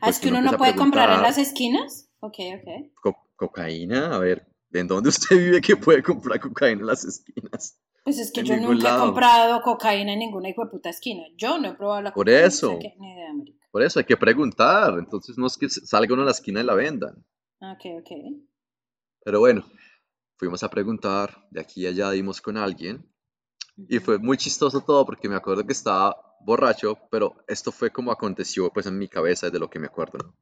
pues es que uno no puede comprar en las esquinas. Ok, ok. "Co- ¿Cocaína? A ver, ¿en dónde usted vive que puede comprar cocaína en las esquinas? Pues es que yo nunca he lado. comprado cocaína en ninguna hijo de puta esquina. Yo no he probado la Por cocaína. eso. o sea que ni idea, marica. Por eso hay que preguntar. Entonces no es que salga uno a la esquina y la vendan. Ok, ok. Pero bueno, fuimos a preguntar, de aquí a allá dimos con alguien y fue muy chistoso todo porque me acuerdo que estaba borracho, pero esto fue como aconteció pues en mi cabeza de lo que me acuerdo, ¿no?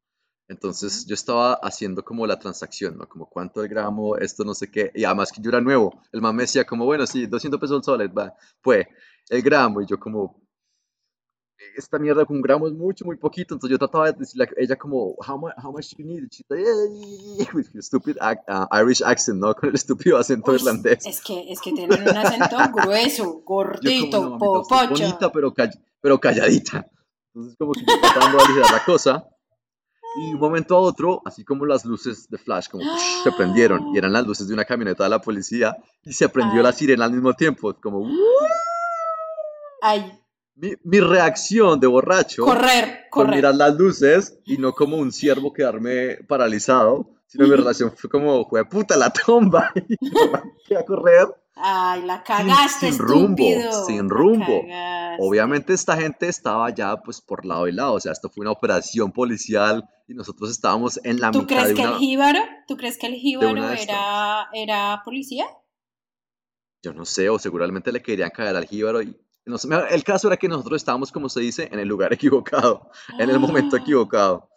Entonces yo estaba haciendo como la transacción, ¿no? Como cuánto el gramo, esto no sé qué, y además que yo era nuevo, el man me decía como, bueno, sí, 200 pesos soles, va, fue el gramo, y yo como, esta mierda con un gramo es mucho, muy poquito. Entonces yo trataba de decirle a ella como, how much, how much do you need? Her stupid ac- uh, Irish accent, ¿no? *laughs* Con el estúpido acento Uy, irlandés. es que, es que tienen un acento *laughs* grueso, gordito, como, no, mamita, bonita, pero, call- pero calladita. Entonces como que yo tratando de aligerar la cosa. Y un momento a otro, así como las luces de flash, como psh, se prendieron. Y eran las luces de una camioneta de la policía. Y se prendió la Ay. sirena al mismo tiempo. Como, "Uh". Ay, mi, mi reacción de borracho. correr, correr. mirar las luces y no como un ciervo quedarme paralizado, sino mi relación fue como, fue puta la tomba, *laughs* y yo a correr. Ay, la cagaste, sin rumbo, estúpido. sin rumbo. Obviamente esta gente estaba ya pues por lado y lado, o sea, esto fue una operación policial y nosotros estábamos en la ¿Tú mitad crees de que una... el jíbaro, tú crees que el jíbaro era, era policía? Yo no sé, o seguramente le querían caer al jíbaro y... No sé, el caso era que nosotros estábamos, como se dice, en el lugar *laughs* equivocado, en el momento equivocado.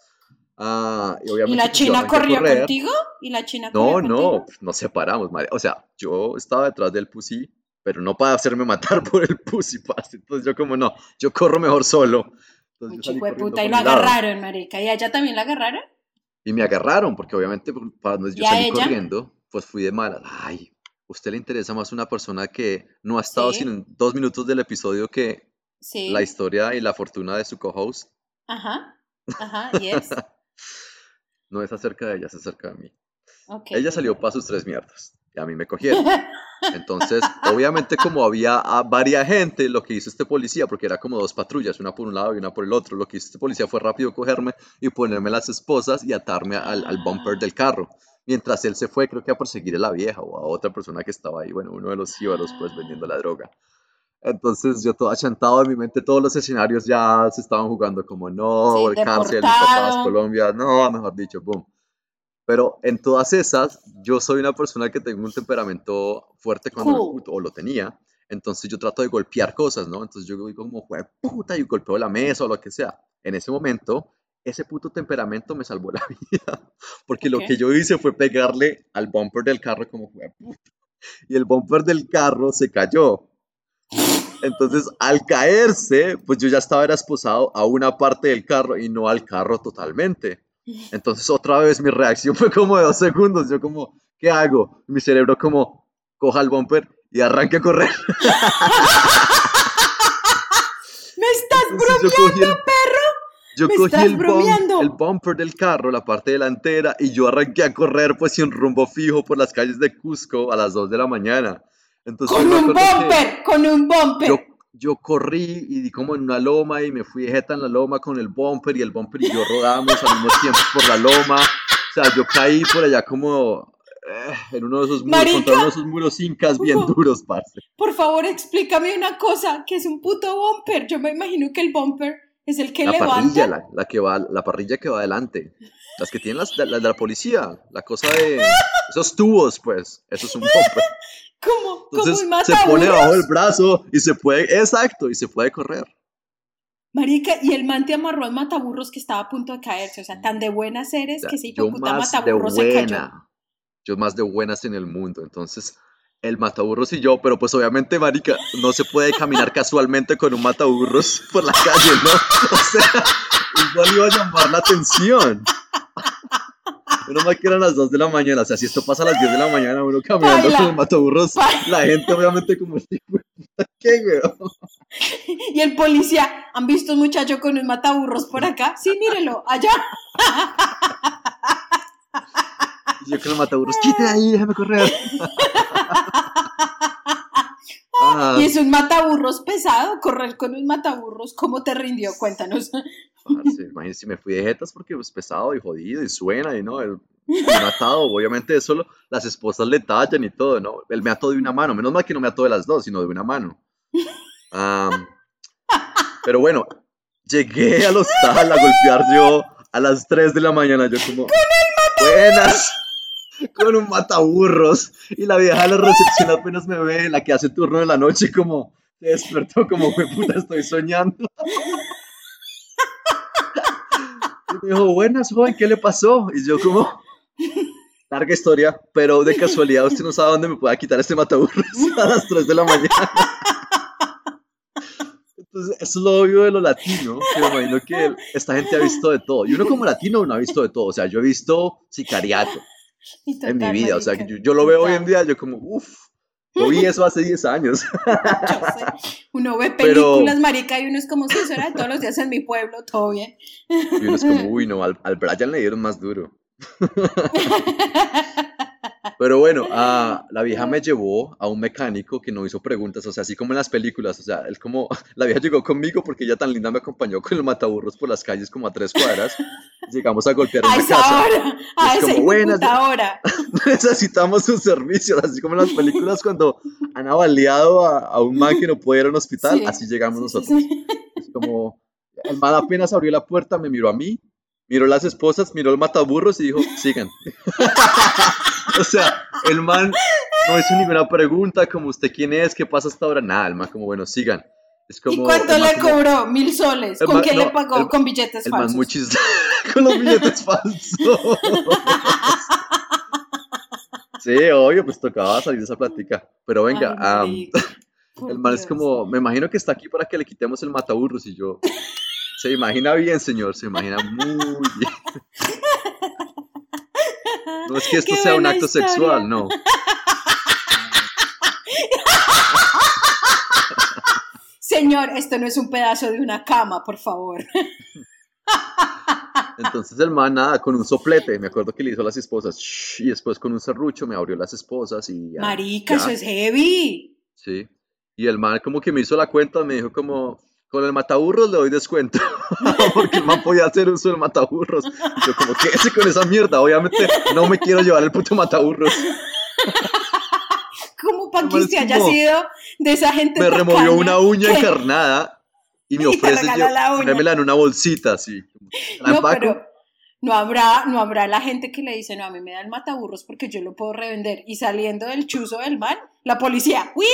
Ah, y, ¿Y la pues, china corrió correr. contigo? ¿Y la china No, corrió no, contigo? pues, nos separamos, madre. O sea, yo estaba detrás del pussy, pero no para hacerme matar *laughs* por el pussy, parce. Entonces yo como no, yo corro mejor solo. Entonces chico de puta, y lo agarraron, marica. ¿Y a ella también la agarraron? Y me agarraron, porque obviamente por- para donde yo ¿Y a salí corriendo, pues fui de mala. Ay, ¿usted le interesa más una persona que no ha estado Sí. en dos minutos del episodio que Sí. la historia y la fortuna de su co-host? Ajá. Ajá, *laughs* yes. No es acerca de ella, es acerca de mí. Ella salió para sus tres mierdas y a mí me cogieron. Entonces, *laughs* obviamente como había a varias gente, lo que hizo este policía, porque era como dos patrullas, una por un lado y una por el otro, lo que hizo este policía fue rápido cogerme y ponerme las esposas y atarme al, al bumper del carro. Mientras él se fue, creo que a perseguir a la vieja o a otra persona que estaba ahí, bueno, uno de los íbaros, pues vendiendo la droga. Entonces yo todo achantado en mi mente, todos los escenarios ya se estaban jugando como no, Sí, el cárcel, mis papás, Colombia, no, mejor dicho, boom. Pero en todas esas, yo soy una persona que tengo un temperamento fuerte cuando puto, o lo tenía. Entonces yo trato de golpear cosas, ¿no? Entonces yo digo como, "Jue puta, y golpeo la mesa o lo que sea. En ese momento, ese puto temperamento me salvó *laughs* la vida. Porque lo Ok. que yo hice fue pegarle al bumper del carro como, "Jue puta". Y el bumper del carro se cayó. Entonces, al caerse, pues yo ya estaba era esposado a una parte del carro y no al carro totalmente. Entonces, otra vez mi reacción fue como de dos segundos. Yo como, ¿qué hago? Mi cerebro como, coja el bumper y arranque a correr. ¡Me estás Entonces, yo el, perro! yo ¿Me cogí estás el, bromeando? el bumper del carro, la parte delantera, y yo arranqué a correr pues sin rumbo fijo por las calles de Cusco a las 2 de la mañana. Entonces, Con un bumper, con un bumper. yo, yo corrí y di como en una loma y me fui jeta en la loma con el bumper y el bumper y yo rodamos al mismo tiempo por la loma. O sea, yo caí por allá como eh, en uno de esos muros, Marica. contra uno de esos muros incas bien Ujú. duros, parce. Por favor, explícame una cosa, que es un puto bumper. Yo me imagino que el bumper es el que La levanta. parrilla, la, la que va, la parrilla que va adelante. Las que tienen las, la, la de la policía, la cosa de esos tubos, pues, eso es un bumper. *laughs* como, como Entonces un se pone mataburros. bajo el brazo y se puede, exacto, y se puede correr. Marica, y el man te amarró al mataburros que estaba a punto de caerse. O sea, tan de buenas eres O sea, que hijo yo puta más de mataburros se cayó. buena, yo más de buenas en el mundo, entonces el mataburros y yo, pero pues obviamente, marica, no se puede caminar *laughs* casualmente con un mataburros por la calle, ¿no? O sea, igual iba a llamar la atención. *laughs* Menos mal que eran las 2 de la mañana, o sea, si esto pasa a las 10 de la mañana, uno caminando Paila. con el mataburros, la gente obviamente como, ¿qué, güey? *laughs* Y el policía, ¿han visto un muchacho con un mataburros por acá? Sí, mírelo, allá. Yo con el mataburros, quite de ahí, déjame correr. *laughs* Ah, Y es un mataburros pesado, correr con un mataburros, ¿cómo te rindió? Cuéntanos. Parce, imagínese si me fui de jetas porque es pesado y jodido y suena y no, el, me ha atado, obviamente eso lo- las esposas le tallan y todo, ¿no? Él me ató de una mano, menos mal que no me ató de las dos, sino de una mano. Am, pero bueno, llegué al hostal a golpear yo a las 3 de la mañana, yo como, buenas, con un mataburros, y la vieja de la recepción apenas me ve, la que hace turno de la noche, como, se despertó como, fue puta, estoy soñando. Y me dijo, buenas, joven, ¿qué le pasó? Y yo como, larga historia, pero de casualidad usted no sabe dónde me pueda quitar este mataburros *laughs* a las 3 de la mañana. Entonces, eso es lo obvio de lo latino, que me imagino que esta gente ha visto de todo. Y uno como latino no ha visto de todo. O sea, yo he visto sicariato *laughs* Y en mi vida. O sea, que yo, yo lo veo hoy en día, yo como, uff, yo vi eso hace 10 años. *laughs* Yo sé. Uno ve Pero- películas, marica, y uno es como si eso era todos los días en mi pueblo, todo bien. Y uno es como, *laughs* uy, no, al, al Brian le dieron más duro. Pero bueno, ah, la vieja me llevó a un mecánico que no hizo preguntas, o sea, así como en las películas, o sea, él como, *laughs* la vieja llegó conmigo porque ella tan linda me acompañó con el mataburros por las calles como a tres cuadras, llegamos a golpear A una esa casa, hora, a Es esa como, buenas, *laughs* hora. necesitamos un servicio, así como en las películas cuando han avaliado a, a un man que no puede ir a un hospital, Sí, así llegamos Sí, nosotros. sí. Es como, el man apenas abrió la puerta, me miró a mí, miró las esposas, miró el mataburros y dijo, sigan. *laughs* *laughs* o sea, el man no hizo ninguna pregunta, como usted quién es, qué pasa hasta ahora, nada, el man como, bueno, sigan. Es como, ¿Y cuánto le como- cobró? Mil soles. ¿Con man- qué no, le pagó? el- Con billetes El man falsos. muy *laughs* con los billetes falsos. *laughs* Sí, obvio, pues tocaba salir de esa plática. Pero venga, Ay, por el man es como, me imagino que está aquí para que le quitemos el mataburros y yo, se imagina bien, señor, se imagina muy bien. *laughs* No es que esto sea un acto historia. sexual, no. *laughs* Señor, esto no es un pedazo de una cama, por favor. *laughs* Entonces el man, nada, con un soplete, me acuerdo que le hizo a las esposas, shh, y después con un serrucho me abrió las esposas y ya, Marica, ya. eso es heavy. Sí. Y el man como que me hizo la cuenta, me dijo como, con el mataburros le doy descuento, *laughs* porque el man podía hacer uso del mataburros. Yo como, quédese con esa mierda, obviamente no me quiero llevar el puto mataburros. Como para que usted haya sido de esa gente Me removió una uña encarnada y me *laughs* ofrece yo ponérmela en una bolsita así. La No, empaco. pero no habrá, no habrá la gente que le dice, no, a mí me da el mataburros porque yo lo puedo revender. Y saliendo del chuzo del man, la policía, ¡Wii!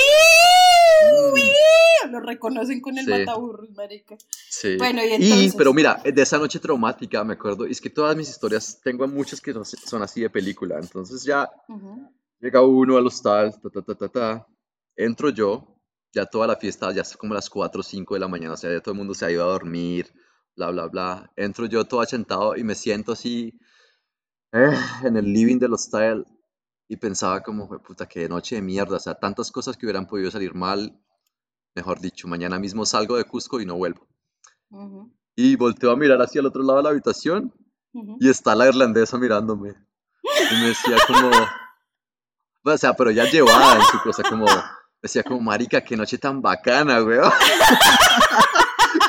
¡Wii! Lo reconocen con el Sí. mataburros, marica. Sí. Bueno, y entonces. pero mira, de esa noche traumática me acuerdo, y es que todas mis historias, tengo muchas que son así de película, entonces ya Ujú. llega uno al hostal, ta, ta, ta, ta, ta, entro yo, ya toda la fiesta, ya es como las 4 o 5 de la mañana, o sea, ya todo el mundo se ha ido a dormir, bla, bla, bla, entro yo todo achantado y me siento así eh, en el living del hostal y pensaba como, "Jue puta, qué noche de mierda, o sea, tantas cosas que hubieran podido salir mal, mejor dicho, mañana mismo salgo de Cusco y no vuelvo. Ujú. Y volteo a mirar hacia el otro lado de la habitación Ujú. y está la irlandesa mirándome. Y me decía como, o sea, pero ya llevada en su cosa, como, decía como, marica, qué noche tan bacana, weón. *laughs*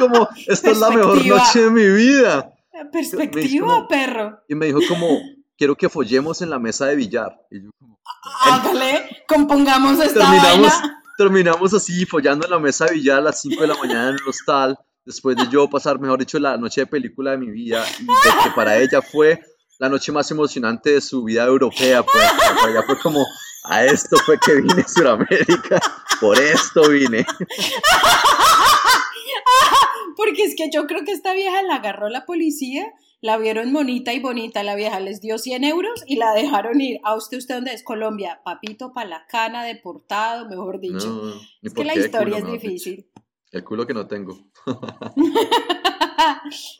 como, esta es la mejor noche de mi vida. Perspectiva, como- perro. Y me dijo como, quiero que follemos en la mesa de billar. Y yo como, Hágale, compongamos esta terminamos, vaina. terminamos así, follando en la mesa de billar a las 5 de la mañana en el hostal, después de yo pasar, mejor dicho, la noche de película de mi vida, y de que para ella fue la noche más emocionante de su vida europea, pues, para ella fue como, a esto fue que vine a Sudamérica, por esto vine. *laughs* Porque es que yo creo que esta vieja la agarró la policía, la vieron bonita y bonita, la vieja les dio 100 euros y la dejaron ir. ¿A usted, usted dónde es? Colombia. Papito, pa' la cana, deportado, mejor dicho. No, es que la historia culo, es difícil. El culo que no tengo. *laughs*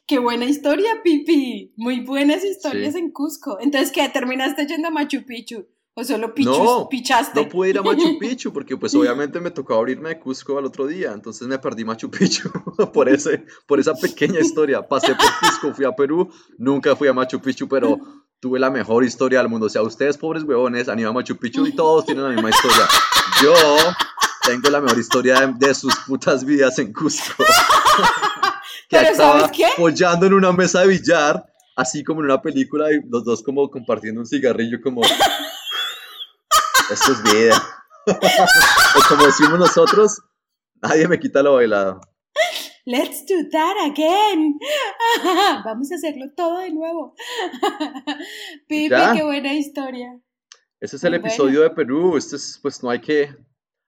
Qué buena historia, Pipi. Muy buenas historias Sí. en Cusco. Entonces, ¿qué? ¿Terminaste yendo a Machu Picchu? ¿O solo pichus, No, pichaste? No pude ir a Machu Picchu *laughs* porque pues obviamente me tocó abrirme de Cusco al otro día, entonces me perdí Machu Picchu *laughs* por, ese, por esa pequeña historia. Pasé por Cusco, fui a Perú, nunca fui a Machu Picchu, pero tuve la mejor historia del mundo. O sea, ustedes pobres huevones han ido a Machu Picchu y todos tienen la misma historia. Yo tengo la mejor historia de, de sus putas vidas en Cusco. *laughs* que Pero estaba ¿sabes qué? follando en una mesa de billar, así como en una película y los dos como compartiendo un cigarrillo como... Esto es vida. *laughs* o como decimos nosotros, nadie me quita lo bailado. Let's do that again. *laughs* Vamos a hacerlo todo de nuevo. *laughs* Pipi, Ya. qué buena historia. Ese es el Muy bueno. episodio de Perú. Este es, pues no hay que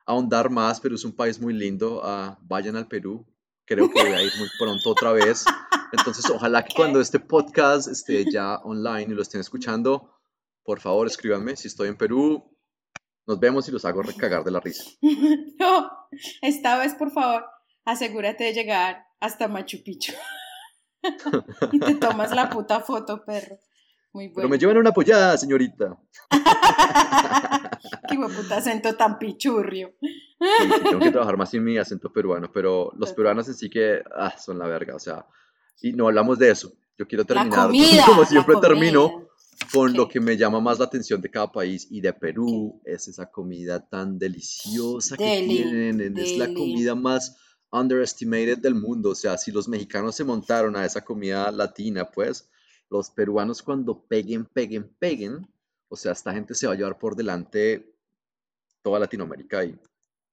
ahondar más, pero es un país muy lindo. Ah, vayan al Perú. Creo que voy a ir muy pronto otra vez. Entonces, ojalá que cuando este podcast esté ya online y lo estén escuchando, por favor escríbanme si estoy en Perú. Nos vemos y los hago recagar de la risa. *laughs* No, esta vez, por favor, asegúrate de llegar hasta Machu Picchu. *laughs* y te tomas la puta foto, perro. Muy Pero bueno. me llevan una apoyada, señorita. *laughs* Qué puta acento tan pichurrio. Sí, sí, tengo que trabajar más en mi acento peruano, pero los peruanos en sí que ah, son la verga, o sea, y no hablamos de eso. Yo quiero La terminar, comida. como la siempre comida. termino, con lo que me llama más la atención de cada país y de Perú es esa comida tan deliciosa que Deli, tienen, es la comida más underestimated del mundo, o sea, si los mexicanos se montaron a esa comida latina, pues los peruanos cuando peguen, peguen, peguen, o sea, esta gente se va a llevar por delante toda Latinoamérica y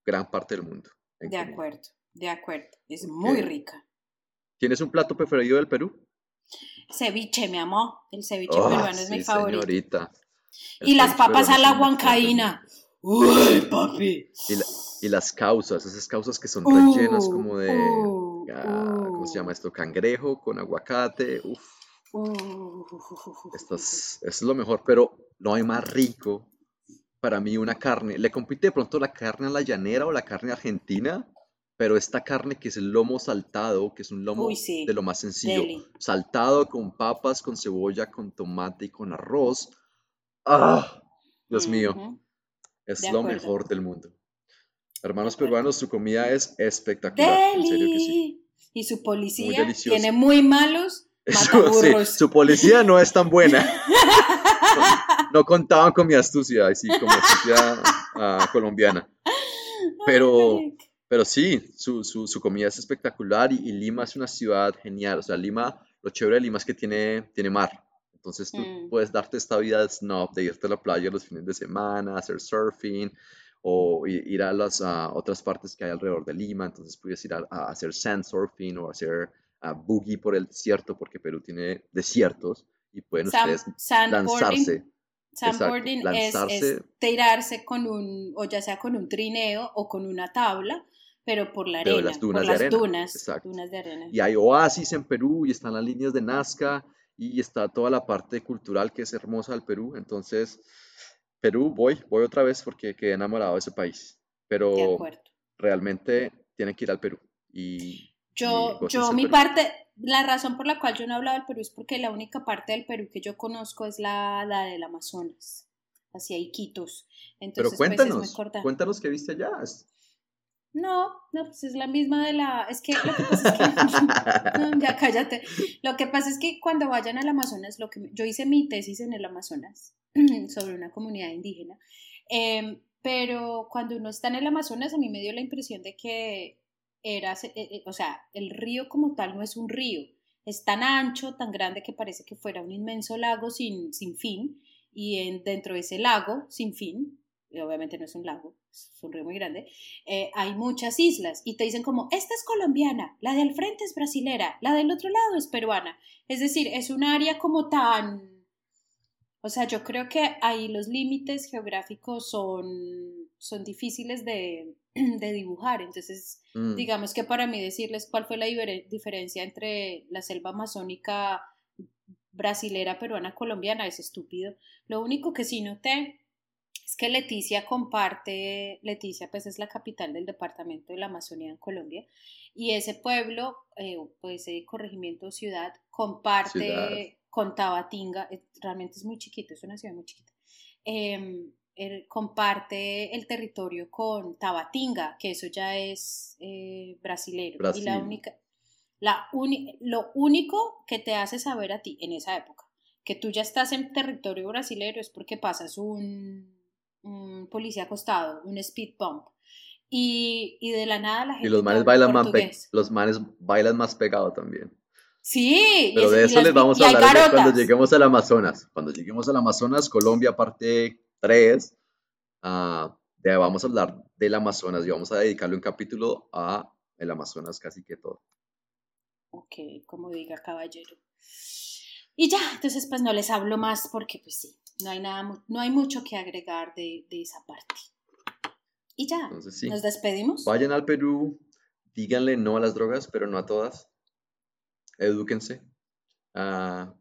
gran parte del mundo. De comida. acuerdo, de acuerdo. Es muy rica. ¿Tienes un plato preferido del Perú? Ceviche, mi amor. El ceviche Oh, peruano es mi favorito. señorita. Y las papas a la huancaína. Uy, papi. Y, la- y las causas, esas causas que son Uh, rellenas como de, uh, ah, ¿cómo se llama esto? Cangrejo con aguacate. Uf, uh. esto es, esto es lo mejor, pero no hay más rico para mí una carne. Le compite de pronto la carne a la llanera o la carne argentina, pero esta carne que es el lomo saltado, que es un lomo Uy, sí, de lo más sencillo, deli. saltado con papas, con cebolla, con tomate y con arroz. ¡Ah! Dios mío. Es De lo acuerdo. mejor del mundo. Hermanos peruanos, su comida es espectacular. En serio que sí. Y su policía tiene muy malos Su, *laughs* sí, mataburros. su policía no es tan buena. *laughs* No contaban con mi astucia, así como astucia ah, colombiana. Pero. Pero sí, su, su, su comida es espectacular y, y Lima es una ciudad genial. O sea, Lima, lo chévere de Lima es que tiene, tiene mar. Entonces tú Mm. puedes darte esta vida de snob, de irte a la playa los fines de semana, hacer surfing o ir a las ah, otras partes que hay alrededor de Lima. Entonces puedes ir a, a hacer sand surfing o hacer ah, boogie por el desierto, porque Perú tiene desiertos y pueden Sam- ustedes sandboarding, lanzarse. Sandboarding es, es tirarse con un, o ya sea con un trineo o con una tabla, pero por la Pero arena, las dunas por de las arena, dunas, exacto. dunas de arena. Y hay oasis en Perú y están las líneas de Nazca y está toda la parte cultural que es hermosa del Perú. Entonces, Perú, voy, voy otra vez porque quedé enamorado de ese país. Pero realmente tienen que ir al Perú. Y, Yo, y yo mi Perú. parte, la razón por la cual yo no he hablado del Perú es porque la única parte del Perú que yo conozco es la, la del Amazonas, hacia Iquitos. Pero Entonces, pues, es muy cuéntanos, corta. cuéntanos qué viste allá. No, no, pues es la misma de la. Es que lo que pasa es que. *laughs* *laughs* Ya cállate. Lo que pasa es que cuando vayan al Amazonas, lo que yo hice mi tesis en el Amazonas *clears throat* sobre una comunidad indígena, em, pero cuando uno está en el Amazonas, a mí me dio la impresión de que era, eh, eh, o sea, el río como tal no es un río, es tan ancho, tan grande que parece que fuera un inmenso lago sin, sin fin, y en, dentro de ese lago sin fin, y obviamente no es un lago, es un río muy grande, eh, hay muchas islas y te dicen como, esta es colombiana, la del frente es brasilera, la del otro lado es peruana. Es decir, es un área como tan... O sea, yo creo que ahí los límites geográficos son, son difíciles de, *clears throat* de dibujar. Entonces, Mm, digamos que para mí decirles cuál fue la diferencia entre la selva amazónica brasilera, peruana, colombiana es estúpido. Lo único que sí noté es que Leticia comparte, Leticia pues es la capital del departamento de la Amazonía en Colombia, y ese pueblo, eh, pues ese corregimiento ciudad, comparte Ciudad. con Tabatinga, realmente es muy chiquito, es una ciudad muy chiquita, em, él comparte el territorio con Tabatinga, que eso ya es eh, brasilero, y la única, la uni- lo único que te hace saber a ti en esa época que tú ya estás en territorio brasilero es porque pasas un, un policía acostado, un speed bump. Y, y de la nada la gente. Y los manes bailan más, los manes bailan más pegado también. Sí, Pero es- de eso las- les vamos a hablar cuando lleguemos al Amazonas. Cuando lleguemos al Amazonas, Colombia, parte 3, de, vamos a hablar del Amazonas y vamos a dedicarle un capítulo a el Amazonas casi que todo. Ok, como diga caballero. Y ya, entonces pues no les hablo más porque pues sí, no hay nada, no hay mucho que agregar de, de esa parte. Y ya, Entonces sí, nos despedimos. vayan al Perú, díganle no a las drogas, pero no a todas. Edúquense ah,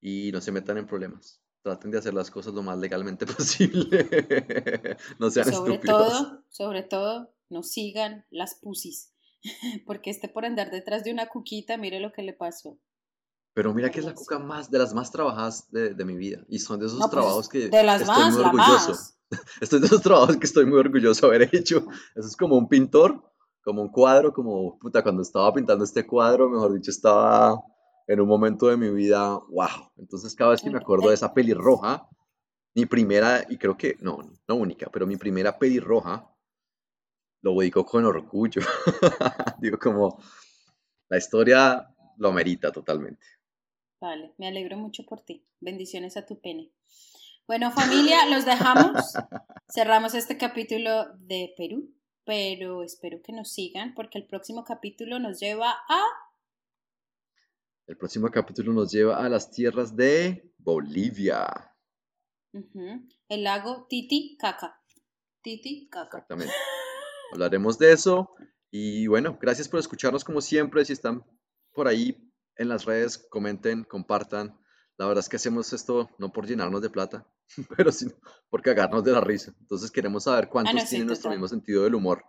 y no se metan en problemas. Traten de hacer las cosas lo más legalmente *laughs* posible. no sean sobre estúpidos. todo, sobre todo, no sigan las pusis. *laughs* Porque este por andar detrás de una cuquita, mire lo que le pasó. Pero mira que es la cuca más de las más trabajadas de, de mi vida. Y son de esos No, pues, trabajos que de las estoy más, muy la orgulloso. más. *laughs* Estoy de esos trabajos que estoy muy orgulloso de haber hecho. Eso es como un pintor, como un cuadro, como puta, cuando estaba pintando este cuadro, mejor dicho, estaba en un momento de mi vida, wow. Entonces cada vez que me acuerdo de esa pelirroja, mi primera, y creo que, no, no única, pero mi primera pelirroja, lo digo con orgullo. *laughs* Digo como, la historia lo amerita totalmente. Vale, me alegro mucho por ti. Bendiciones a tu pene. Bueno, familia, los dejamos. *laughs* Cerramos este capítulo de Perú, pero espero que nos sigan porque el próximo capítulo nos lleva a El próximo capítulo nos lleva a las tierras de Bolivia. ujú, el lago Titicaca. Titicaca. Exactamente. Hablaremos de eso. Y bueno, gracias por escucharnos como siempre. Si están por ahí en las redes, comenten, compartan. La verdad es que hacemos esto no por llenarnos de plata, *laughs* pero sino por cagarnos de la risa. Entonces queremos saber cuántos Ah, no, sí, tienen nuestro mismo sentido del humor.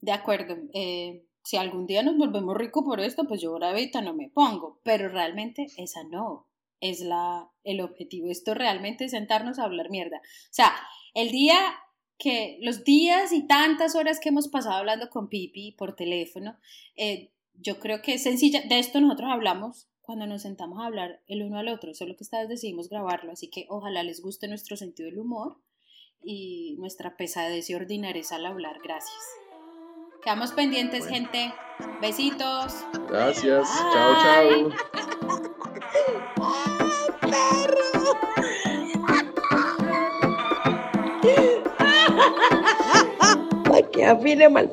De acuerdo. eh, si algún día nos volvemos ricos por esto, pues yo bravita no me pongo. Pero realmente esa no es la, el objetivo. Esto realmente es sentarnos a hablar mierda. O sea, el día que, los días y tantas horas que hemos pasado hablando con Pipi por teléfono, eh, yo creo que es sencilla. De esto nosotros hablamos cuando nos sentamos a hablar el uno al otro, solo que esta vez decidimos grabarlo, así que ojalá les guste nuestro sentido del humor y nuestra pesadez y ordinareza al hablar. Gracias. Quedamos pendientes, Bueno. gente. Besitos. Gracias. Chao, chao. Para que afine mal